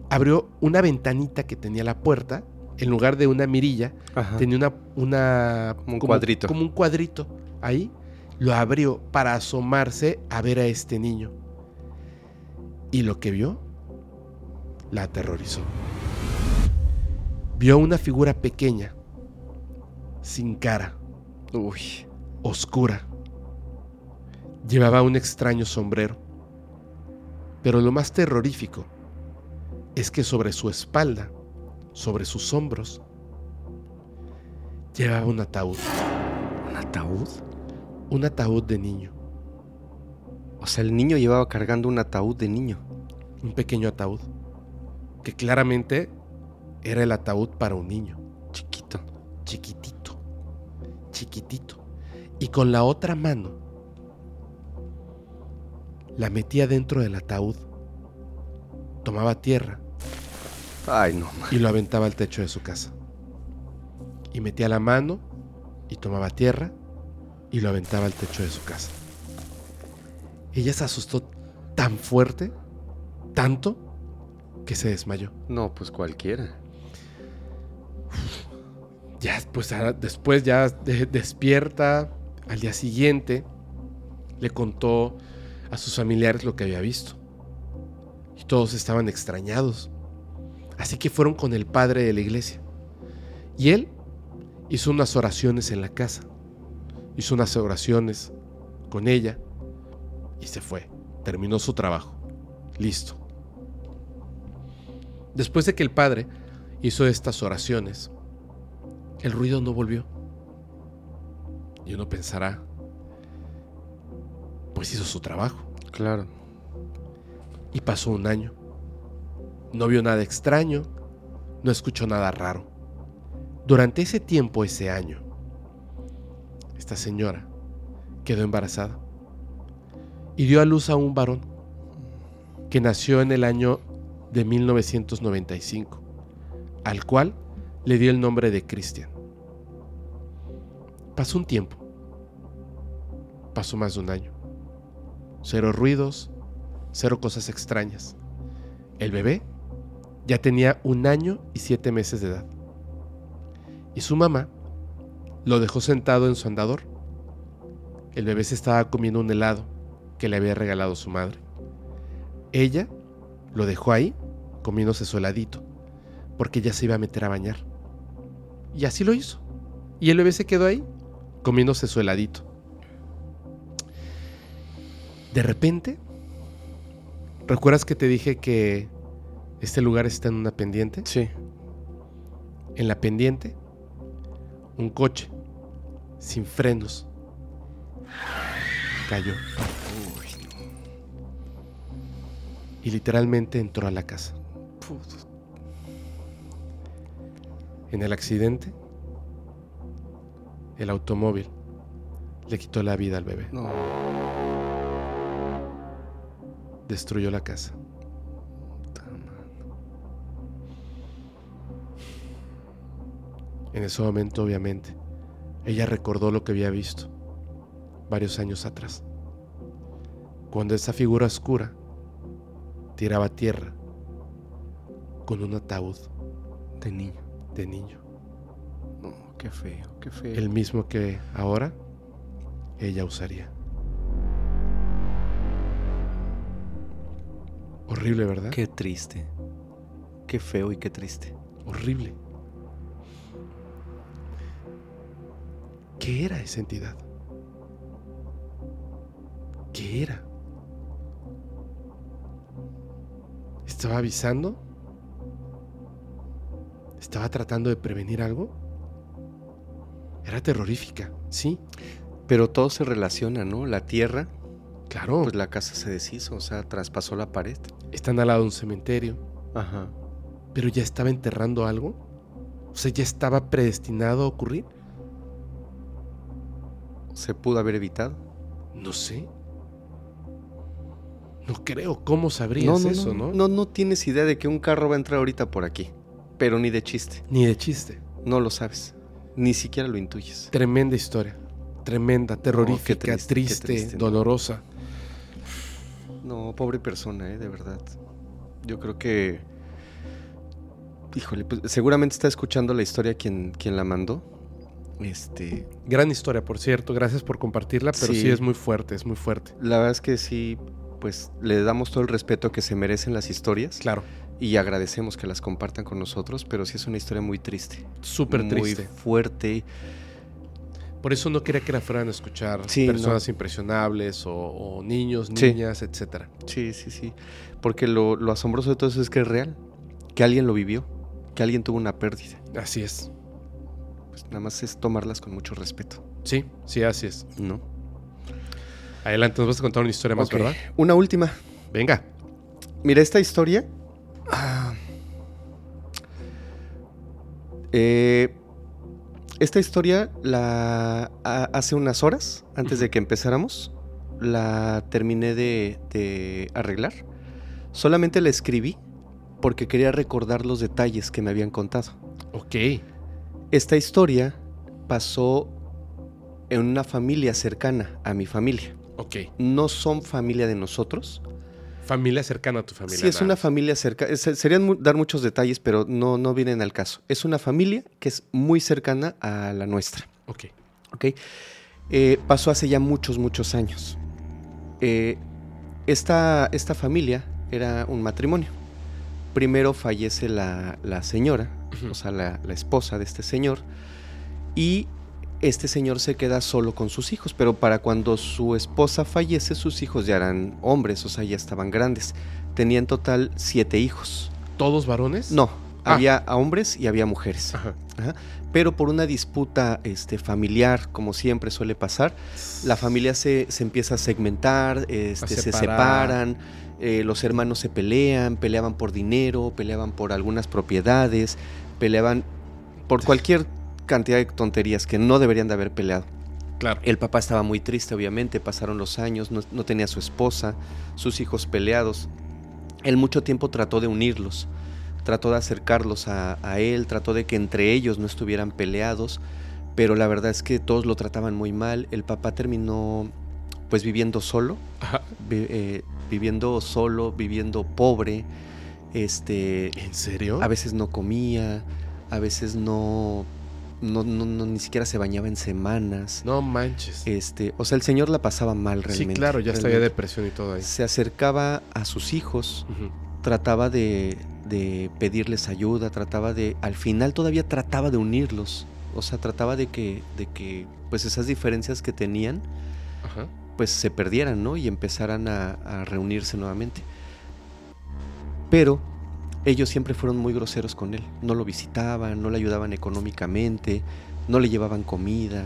abrió una ventanita que tenía la puerta, en lugar de una mirilla, Ajá. tenía una, una Como un cuadrito. como un cuadrito ahí lo abrió para asomarse a ver a este niño y lo que vio la aterrorizó vio una figura pequeña sin cara Uy. oscura llevaba un extraño sombrero pero lo más terrorífico es que sobre su espalda sobre sus hombros llevaba un ataúd ¿Un ataúd? un ataúd de niño, O sea, el niño llevaba cargando un ataúd de niño. un pequeño ataúd, que claramente era el ataúd para un niño, Chiquito. chiquitito, chiquitito, y con la otra mano la metía dentro del ataúd, tomaba tierra Ay, no. y lo aventaba al techo de su casa, y metía la mano y tomaba tierra y lo aventaba al techo de su casa. Ella se asustó tan fuerte, tanto, que se desmayó. No, pues cualquiera. Ya, pues después ya de- despierta al día siguiente, le contó a sus familiares lo que había visto. Y todos estaban extrañados. Así que fueron con el padre de la iglesia. Y él hizo unas oraciones en la casa. Hizo unas oraciones con ella y se fue. Terminó su trabajo. Listo. Después de que el padre hizo estas oraciones, el ruido no volvió. Y uno pensará, pues hizo su trabajo. Claro. Y pasó un año. No vio nada extraño, no escuchó nada raro. Durante ese tiempo, ese año, esta señora quedó embarazada y dio a luz a un varón que nació en el año de 1995, al cual le dio el nombre de Cristian. Pasó un tiempo, pasó más de un año. Cero ruidos, cero cosas extrañas. El bebé ya tenía un año y siete meses de edad. Y su mamá lo dejó sentado en su andador. El bebé se estaba comiendo un helado que le había regalado su madre. Ella lo dejó ahí comiéndose su heladito porque ya se iba a meter a bañar. Y así lo hizo. Y el bebé se quedó ahí, comiéndose su heladito. De repente, ¿recuerdas que te dije que este lugar está en una pendiente? Sí. En la pendiente, un coche sin frenos cayó. Y literalmente entró a la casa. En el accidente, el automóvil le quitó la vida al bebé. No. Destruyó la casa. En ese momento, obviamente, ella recordó lo que había visto varios años atrás, cuando esa figura oscura tiraba tierra con un ataúd De niño. de niño, No, qué feo, qué feo. el mismo que ahora ella usaría. Horrible, ¿verdad? Qué triste. Qué feo y qué triste. Horrible. ¿Qué era esa entidad? ¿Qué era? ¿Estaba avisando? ¿Estaba tratando de prevenir algo? Era terrorífica, sí, Pero todo se relaciona, ¿no? La tierra, claro. pues la casa se deshizo, o sea, traspasó la pared. Están al lado de un cementerio, Ajá. pero ya estaba enterrando algo. O sea, ya estaba predestinado a ocurrir. ¿Se pudo haber evitado? No sé. No creo. ¿Cómo sabrías eso, no? no? No tienes idea de que un carro va a entrar ahorita por aquí. Pero ni de chiste. Ni de chiste. No lo sabes. Ni siquiera lo intuyes. Tremenda historia. Tremenda, terrorífica, triste, dolorosa. No, pobre persona, ¿eh? De verdad. Yo creo que... Híjole, pues seguramente está escuchando la historia quien, quien la mandó. Este... Gran historia, por cierto. Gracias por compartirla, pero sí. Sí. es muy fuerte, es muy fuerte. La verdad es que sí, pues le damos todo el respeto que se merecen las historias. Claro, Y agradecemos que las compartan con nosotros, pero sí es una historia muy triste. súper muy triste. fuerte. Por eso no quería que la fueran a escuchar Sí, personas impresionables o, o niños, Sí. niñas, etcétera. Sí, sí, sí. Porque lo, lo asombroso de todo eso es que es real. Que alguien lo vivió. Que alguien tuvo una pérdida. Así es. Pues nada más es tomarlas con mucho respeto, Sí, sí, así es. ¿no? Adelante, nos vas a contar una historia más. ¿verdad? Una última. Venga. Mira, esta historia. ah, eh, esta historia la a- hace unas horas, antes de que empezáramos, la terminé de, de arreglar. Solamente la escribí porque quería recordar los detalles que me habían contado. Ok. Esta historia pasó en una familia cercana a mi familia. Ok. No son familia de nosotros, Familia cercana a tu familia. Sí, es nada una familia cercana. Serían dar muchos detalles, pero no, no vienen al caso. Es una familia que es muy cercana a la nuestra. Ok. ¿ok? Eh, pasó hace ya muchos, muchos años. Eh, esta, esta familia era un matrimonio. Primero fallece la, la señora, o sea, la, la esposa de este señor, y este señor se queda solo con sus hijos, pero para cuando su esposa fallece, sus hijos ya eran hombres, o sea, ya estaban grandes. Tenía en total siete hijos. ¿Todos varones? No, Ah. había a hombres y había mujeres. Ajá. Ajá. Pero por una disputa este, familiar, como siempre suele pasar, la familia se, se empieza a segmentar, este, se separan, eh, los hermanos se pelean, peleaban por dinero, peleaban por algunas propiedades, peleaban por cualquier cantidad de tonterías que no deberían de haber peleado. Claro. El papá estaba muy triste, obviamente, pasaron los años, no, no tenía a su esposa, sus hijos peleados. Él mucho tiempo trató de unirlos, trató de acercarlos a, a él, trató de que entre ellos no estuvieran peleados, pero la verdad es que todos lo trataban muy mal. El papá terminó pues viviendo solo, vi- eh, viviendo solo, viviendo pobre, este, ¿En serio? a veces no comía, a veces no, no, no- no- ni siquiera se bañaba en semanas. No manches. Este, o sea, el señor la pasaba mal sí, realmente. claro, ya estaba depresión y todo ahí. Se acercaba a sus hijos, trataba de, de pedirles ayuda, trataba de, al final todavía trataba de unirlos, O sea, trataba de que, de que pues esas diferencias que tenían, pues se perdieran, ¿no? Y empezaran a, reunirse nuevamente. Pero ellos siempre fueron muy groseros con él. No lo visitaban, no le ayudaban económicamente, no le llevaban comida.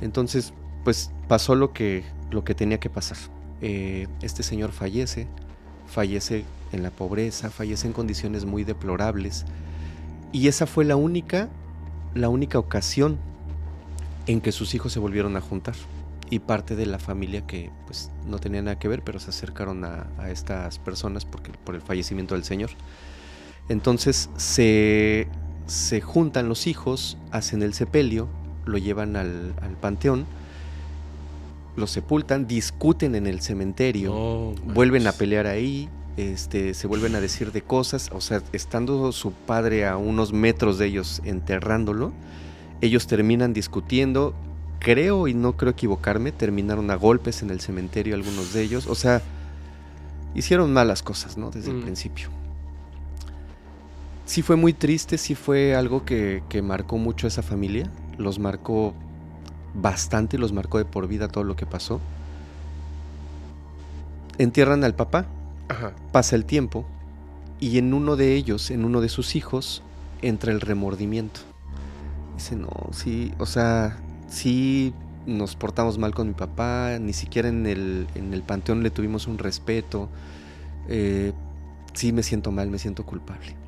Entonces, pues pasó lo que, lo que tenía que pasar. Eh, este señor fallece, fallece en la pobreza, fallece en condiciones muy deplorables. Y esa fue la única, la única ocasión en que sus hijos se volvieron a juntar. Y parte de la familia que pues no tenía nada que ver, pero se acercaron a, estas personas porque, por el fallecimiento del señor. Entonces se, se juntan los hijos, hacen el sepelio, lo llevan al, al panteón lo sepultan, discuten en el cementerio, vuelven a pelear ahí, este, se vuelven a decir de cosas, o sea, estando su padre a unos metros de ellos enterrándolo, ellos terminan discutiendo, creo y no creo equivocarme, terminaron a golpes en el cementerio algunos de ellos, o sea, hicieron malas cosas, ¿no? Desde el mm. principio. Sí fue muy triste, sí fue algo que, que marcó mucho a esa familia, los marcó bastante, los marcó de por vida todo lo que pasó. Entierran al papá, pasa el tiempo y en uno de ellos, en uno de sus hijos, entra el remordimiento. Dice, no, sí, o sea, sí nos portamos mal con mi papá, ni siquiera en el, en el panteón le tuvimos un respeto, eh, sí me siento mal, me siento culpable.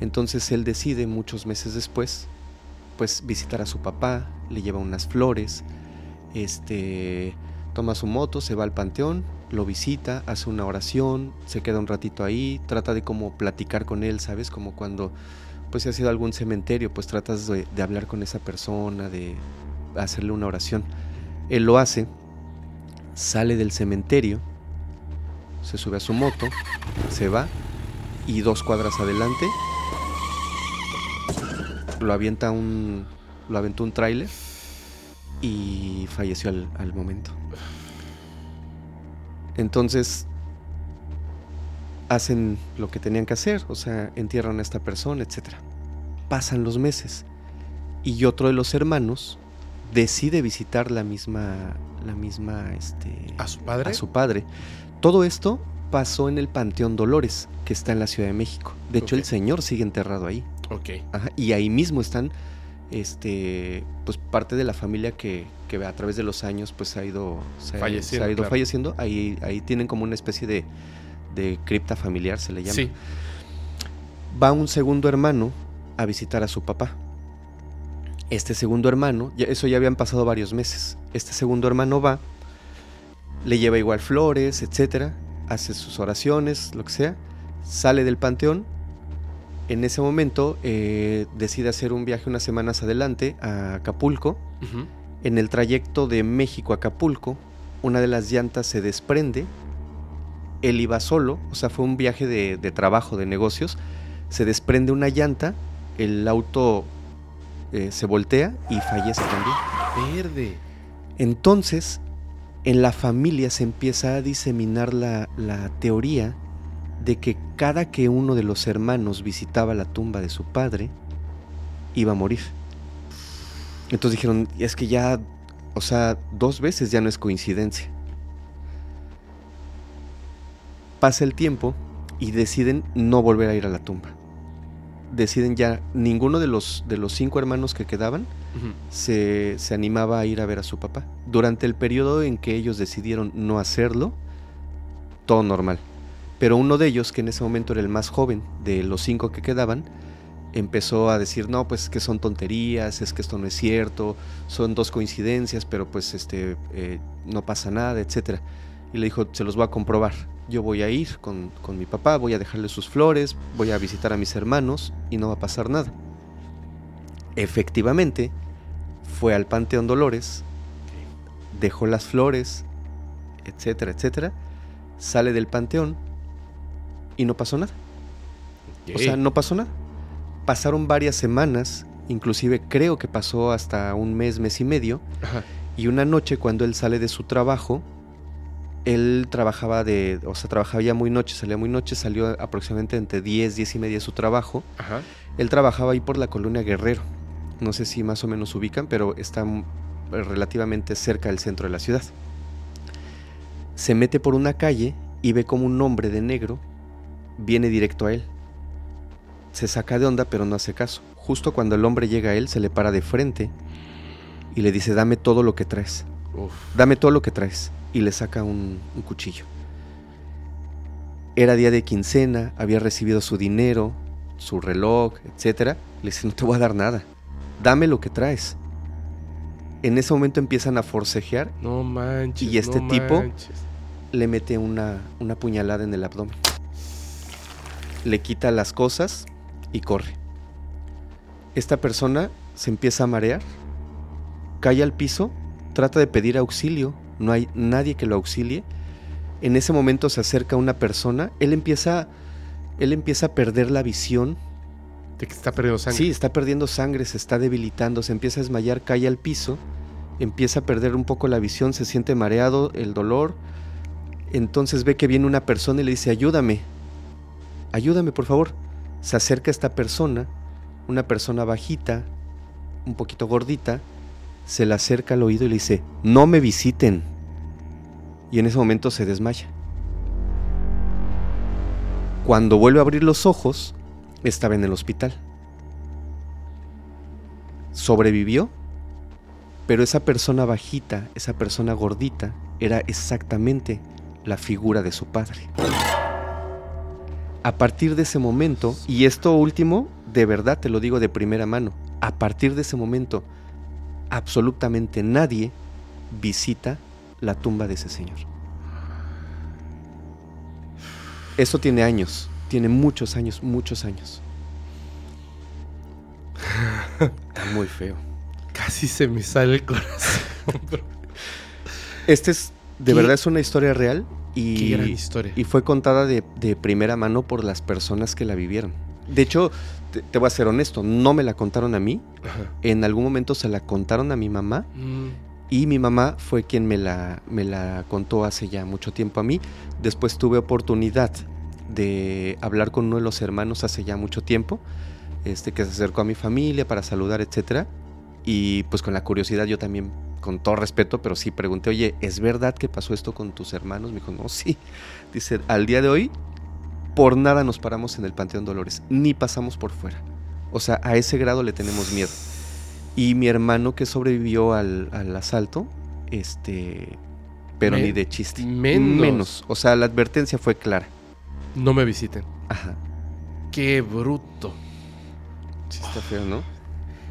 Entonces él decide muchos meses después pues visitar a su papá, le lleva unas flores, este, toma su moto, se va al panteón, lo visita, hace una oración, se queda un ratito ahí, trata de como platicar con él, ¿sabes? Como cuando pues si has ido algún cementerio, pues tratas de hablar con esa persona, de hacerle una oración. Él lo hace, sale del cementerio, se sube a su moto, se va y dos cuadras adelante lo avienta un. lo aventó un tráiler y falleció al, momento. Entonces hacen lo que tenían que hacer, o sea, entierran a esta persona, etc. Pasan los meses y otro de los hermanos decide visitar la misma, la misma, este, a su padre, a su padre. Todo esto pasó en el Panteón Dolores, que está en la Ciudad de México. De hecho, el señor sigue enterrado ahí. Ok. y ahí mismo están, este, pues parte de la familia que, que a través de los años pues ha ido, se, ha ido falleciendo. Ahí, ahí tienen como una especie de, de cripta familiar, se le llama. Sí. Va un segundo hermano a visitar a su papá. Este segundo hermano, ya, eso ya habían pasado varios meses. Este segundo hermano va, le lleva igual flores, etcétera, hace sus oraciones, lo que sea, sale del panteón en ese momento eh, decide hacer un viaje unas semanas adelante a Acapulco. En el trayecto de México a Acapulco, una de las llantas se desprende. Él iba solo, o sea, fue un viaje de, trabajo, de negocios. Se desprende una llanta, el auto eh, se voltea y fallece también. Verde. Entonces, en la familia se empieza a diseminar la, la teoría de que cada que uno de los hermanos visitaba la tumba de su padre, iba a morir. Entonces dijeron, es que ya, o sea, dos veces ya no es coincidencia. Pasa el tiempo y deciden no volver a ir a la tumba. Deciden ya, ninguno de los, de los cinco hermanos que quedaban se, se animaba a ir a ver a su papá. Durante el periodo en que ellos decidieron no hacerlo, todo normal. Pero uno de ellos, que en ese momento era el más joven de los cinco que quedaban, empezó a decir, no, pues que son tonterías, es que esto no es cierto, son dos coincidencias, pero pues este, eh, no pasa nada, etc. Y le dijo, se los voy a comprobar. Yo voy a ir con, con mi papá, voy a dejarle sus flores, voy a visitar a mis hermanos y no va a pasar nada. Efectivamente, fue al Panteón Dolores, dejó las flores, etcétera, etcétera, sale del panteón y no pasó nada. O sea, no pasó nada. Pasaron varias semanas, inclusive creo que pasó hasta un mes, mes y medio. Y una noche cuando él sale de su trabajo, él trabajaba de, o sea, trabajaba ya muy noche, salía muy noche, salió aproximadamente entre 10, 10 y media de su trabajo. Él trabajaba ahí por la colonia Guerrero, no sé si más o menos ubican, pero está relativamente cerca del centro de la ciudad. Se mete por una calle y ve como un hombre de negro viene directo a él. Se saca de onda pero no hace caso. Justo cuando el hombre llega a él se le para de frente y le dice dame todo lo que traes. Uf. Dame todo lo que traes. Y le saca un, un cuchillo. Era día de quincena, había recibido su dinero, su reloj, etc. Le dice, no te voy a dar nada. Dame lo que traes. En ese momento empiezan a forcejear, No manches. Y este no tipo- manches. le mete una, una puñalada en el abdomen. Le quita las cosas y corre. Esta persona se empieza a marear, cae al piso, trata de pedir auxilio, no hay nadie que lo auxilie. En ese momento se acerca una persona, él empieza, él empieza a perder la visión De que está perdiendo sangre. Sí, está perdiendo sangre, se está debilitando, se empieza a desmayar, cae al piso, empieza a perder un poco la visión, se siente mareado, el dolor. Entonces ve que viene una persona y le dice, ayúdame, ayúdame por favor. Se acerca esta persona, una persona bajita, un poquito gordita, se le acerca al oído y le dice, no me visiten. Y en ese momento se desmaya. Cuando vuelve a abrir los ojos, estaba en el hospital. Sobrevivió, pero esa persona bajita, esa persona gordita, era exactamente la figura de su padre. A partir de ese momento, y esto último, de verdad te lo digo de primera mano, a partir de ese momento, absolutamente nadie visita la tumba de ese señor. Eso tiene años, tiene muchos años, muchos años. Está muy feo. Casi se me sale el corazón. Este es, de Qué- verdad es una historia real y, Qué gran historia. y fue contada de, de primera mano por las personas que la vivieron. De hecho, te, te voy a ser honesto, no me la contaron a mí, Ajá. en algún momento se la contaron a mi mamá Mm, y mi mamá fue quien me la, me la contó hace ya mucho tiempo a mí. Después tuve oportunidad de hablar con uno de los hermanos hace ya mucho tiempo, este, que se acercó a mi familia para saludar, etcétera. Y pues con la curiosidad yo también, con todo respeto, pero sí pregunté, oye, ¿es verdad que pasó esto con tus hermanos? Me dijo, no, sí. Dice, al día de hoy, por nada nos paramos en el Panteón Dolores, ni pasamos por fuera. O sea, a ese grado le tenemos miedo. Y mi hermano que sobrevivió al, al asalto, este, pero Me- ni de chiste. menos. O sea, la advertencia fue clara. no me visiten. Ajá. Qué bruto. Sí está feo, ¿no?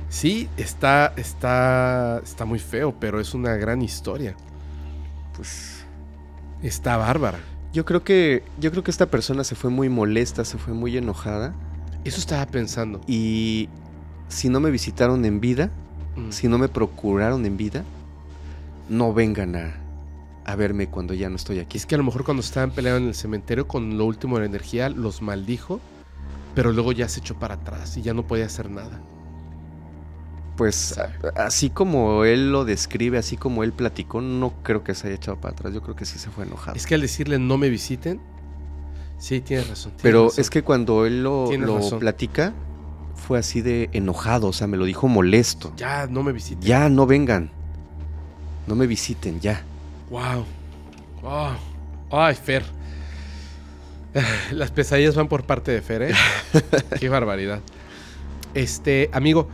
Sí, está, está, está muy feo, pero es una gran historia. Pues Está bárbara. Yo creo que yo creo que esta persona se fue muy molesta, se fue muy enojada Eso estaba pensando. y si no me visitaron en vida, Mm. si no me procuraron en vida, no vengan a, a verme cuando ya no estoy aquí. Es que a lo mejor cuando estaban peleando en el cementerio con lo último de la energía, los maldijo, pero luego ya se echó para atrás y ya no podía hacer nada. Pues a- así como él lo describe, así como él platicó, no creo que se haya echado para atrás. Yo creo que sí se fue enojado. Es que al decirle no me visiten, sí, tienes razón. tienes Pero razón. es que cuando él lo, platica, fue así de enojado, o sea, me lo dijo molesto. Ya, no me visiten. Ya, no vengan. No me visiten, ya. Wow. Wow. Ay, Fer. Las pesadillas van por parte de Fer, ¿eh? Qué barbaridad. Este, amigo,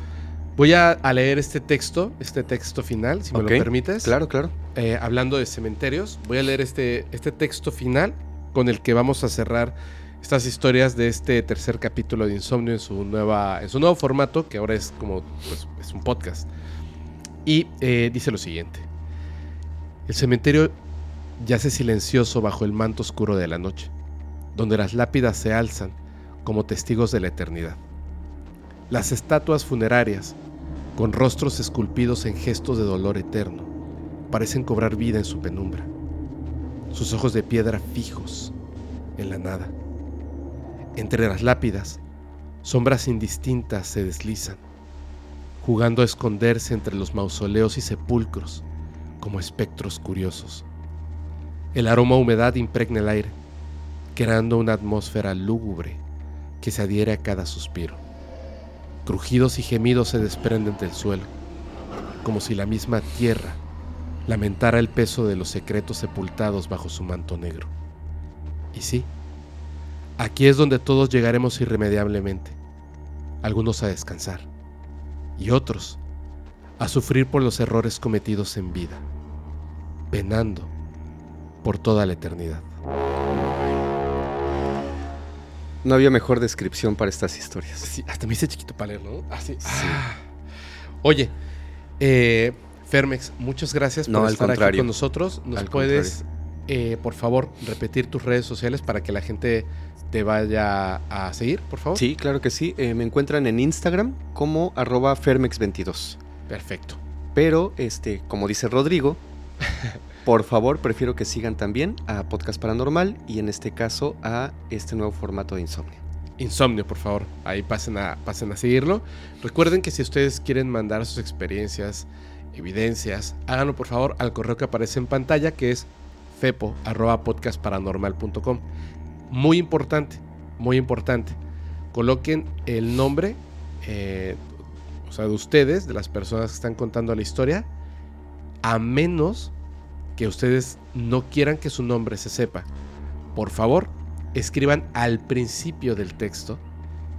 voy a, a leer este texto, este texto final, si me lo permites. Claro, claro. Eh, hablando de cementerios, voy a leer este, este texto final con el que vamos a cerrar estas historias de este tercer capítulo de Insomnio en su, nueva, en su nuevo formato, que ahora es como pues, es un podcast. Y eh, dice lo siguiente. El cementerio yace silencioso bajo el manto oscuro de la noche, donde las lápidas se alzan como testigos de la eternidad. Las estatuas funerarias, con rostros esculpidos en gestos de dolor eterno, parecen cobrar vida en su penumbra, sus ojos de piedra fijos en la nada. Entre las lápidas, sombras indistintas se deslizan, jugando a esconderse entre los mausoleos y sepulcros como espectros curiosos. El aroma a humedad impregna el aire, creando una atmósfera lúgubre que se adhiere a cada suspiro. Crujidos y gemidos se desprenden del suelo, como si la misma tierra lamentara el peso de los secretos sepultados bajo su manto negro. Y sí, aquí es donde todos llegaremos irremediablemente, algunos a descansar y otros a sufrir por los errores cometidos en vida, penando por toda la eternidad. No había mejor descripción para estas historias. Sí, hasta me hice chiquito para leerlo, ¿no? Así. Ah. Oye, eh, Fermex, muchas gracias por estar aquí con nosotros. ¿Nos Al puedes, eh, por favor, repetir tus redes sociales para que la gente te vaya a seguir, por favor? Sí, claro que sí. Eh, me encuentran en Instagram como arroba Fermex22. Perfecto. Pero, este, como dice Rodrigo, por favor, prefiero que sigan también a Podcast Paranormal y en este caso a este nuevo formato de Insomnio. Insomnio, por favor. Ahí pasen a, pasen a seguirlo. Recuerden que si ustedes quieren mandar sus experiencias, evidencias, háganlo por favor al correo que aparece en pantalla, que es fepo.podcastparanormal.com. Muy importante, muy importante. Coloquen el nombre, eh, o sea, de ustedes, de las personas que están contando la historia, a menos que ustedes no quieran que su nombre se sepa. Por favor, escriban al principio del texto,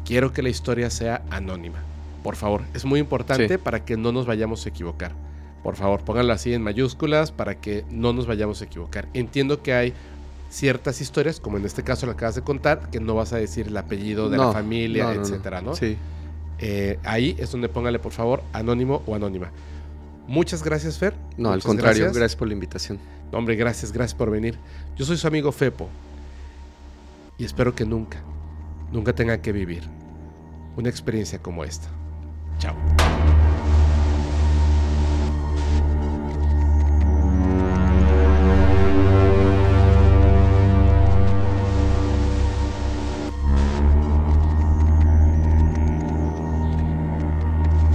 quiero que la historia sea anónima. Por favor, es muy importante Sí. para que no nos vayamos a equivocar. Por favor, pónganlo así en mayúsculas para que no nos vayamos a equivocar. Entiendo que hay ciertas historias, como en este caso lo acabas de contar, que no vas a decir el apellido de la familia, no, no. etcétera, ¿no? Sí. Eh, ahí es donde póngale, por favor, anónimo o anónima. Muchas gracias, Fer. No, al contrario, gracias. gracias por la invitación. No, hombre, gracias, gracias por venir. Yo soy su amigo Fepo. Y espero que nunca, nunca tengan que vivir una experiencia como esta. Chao.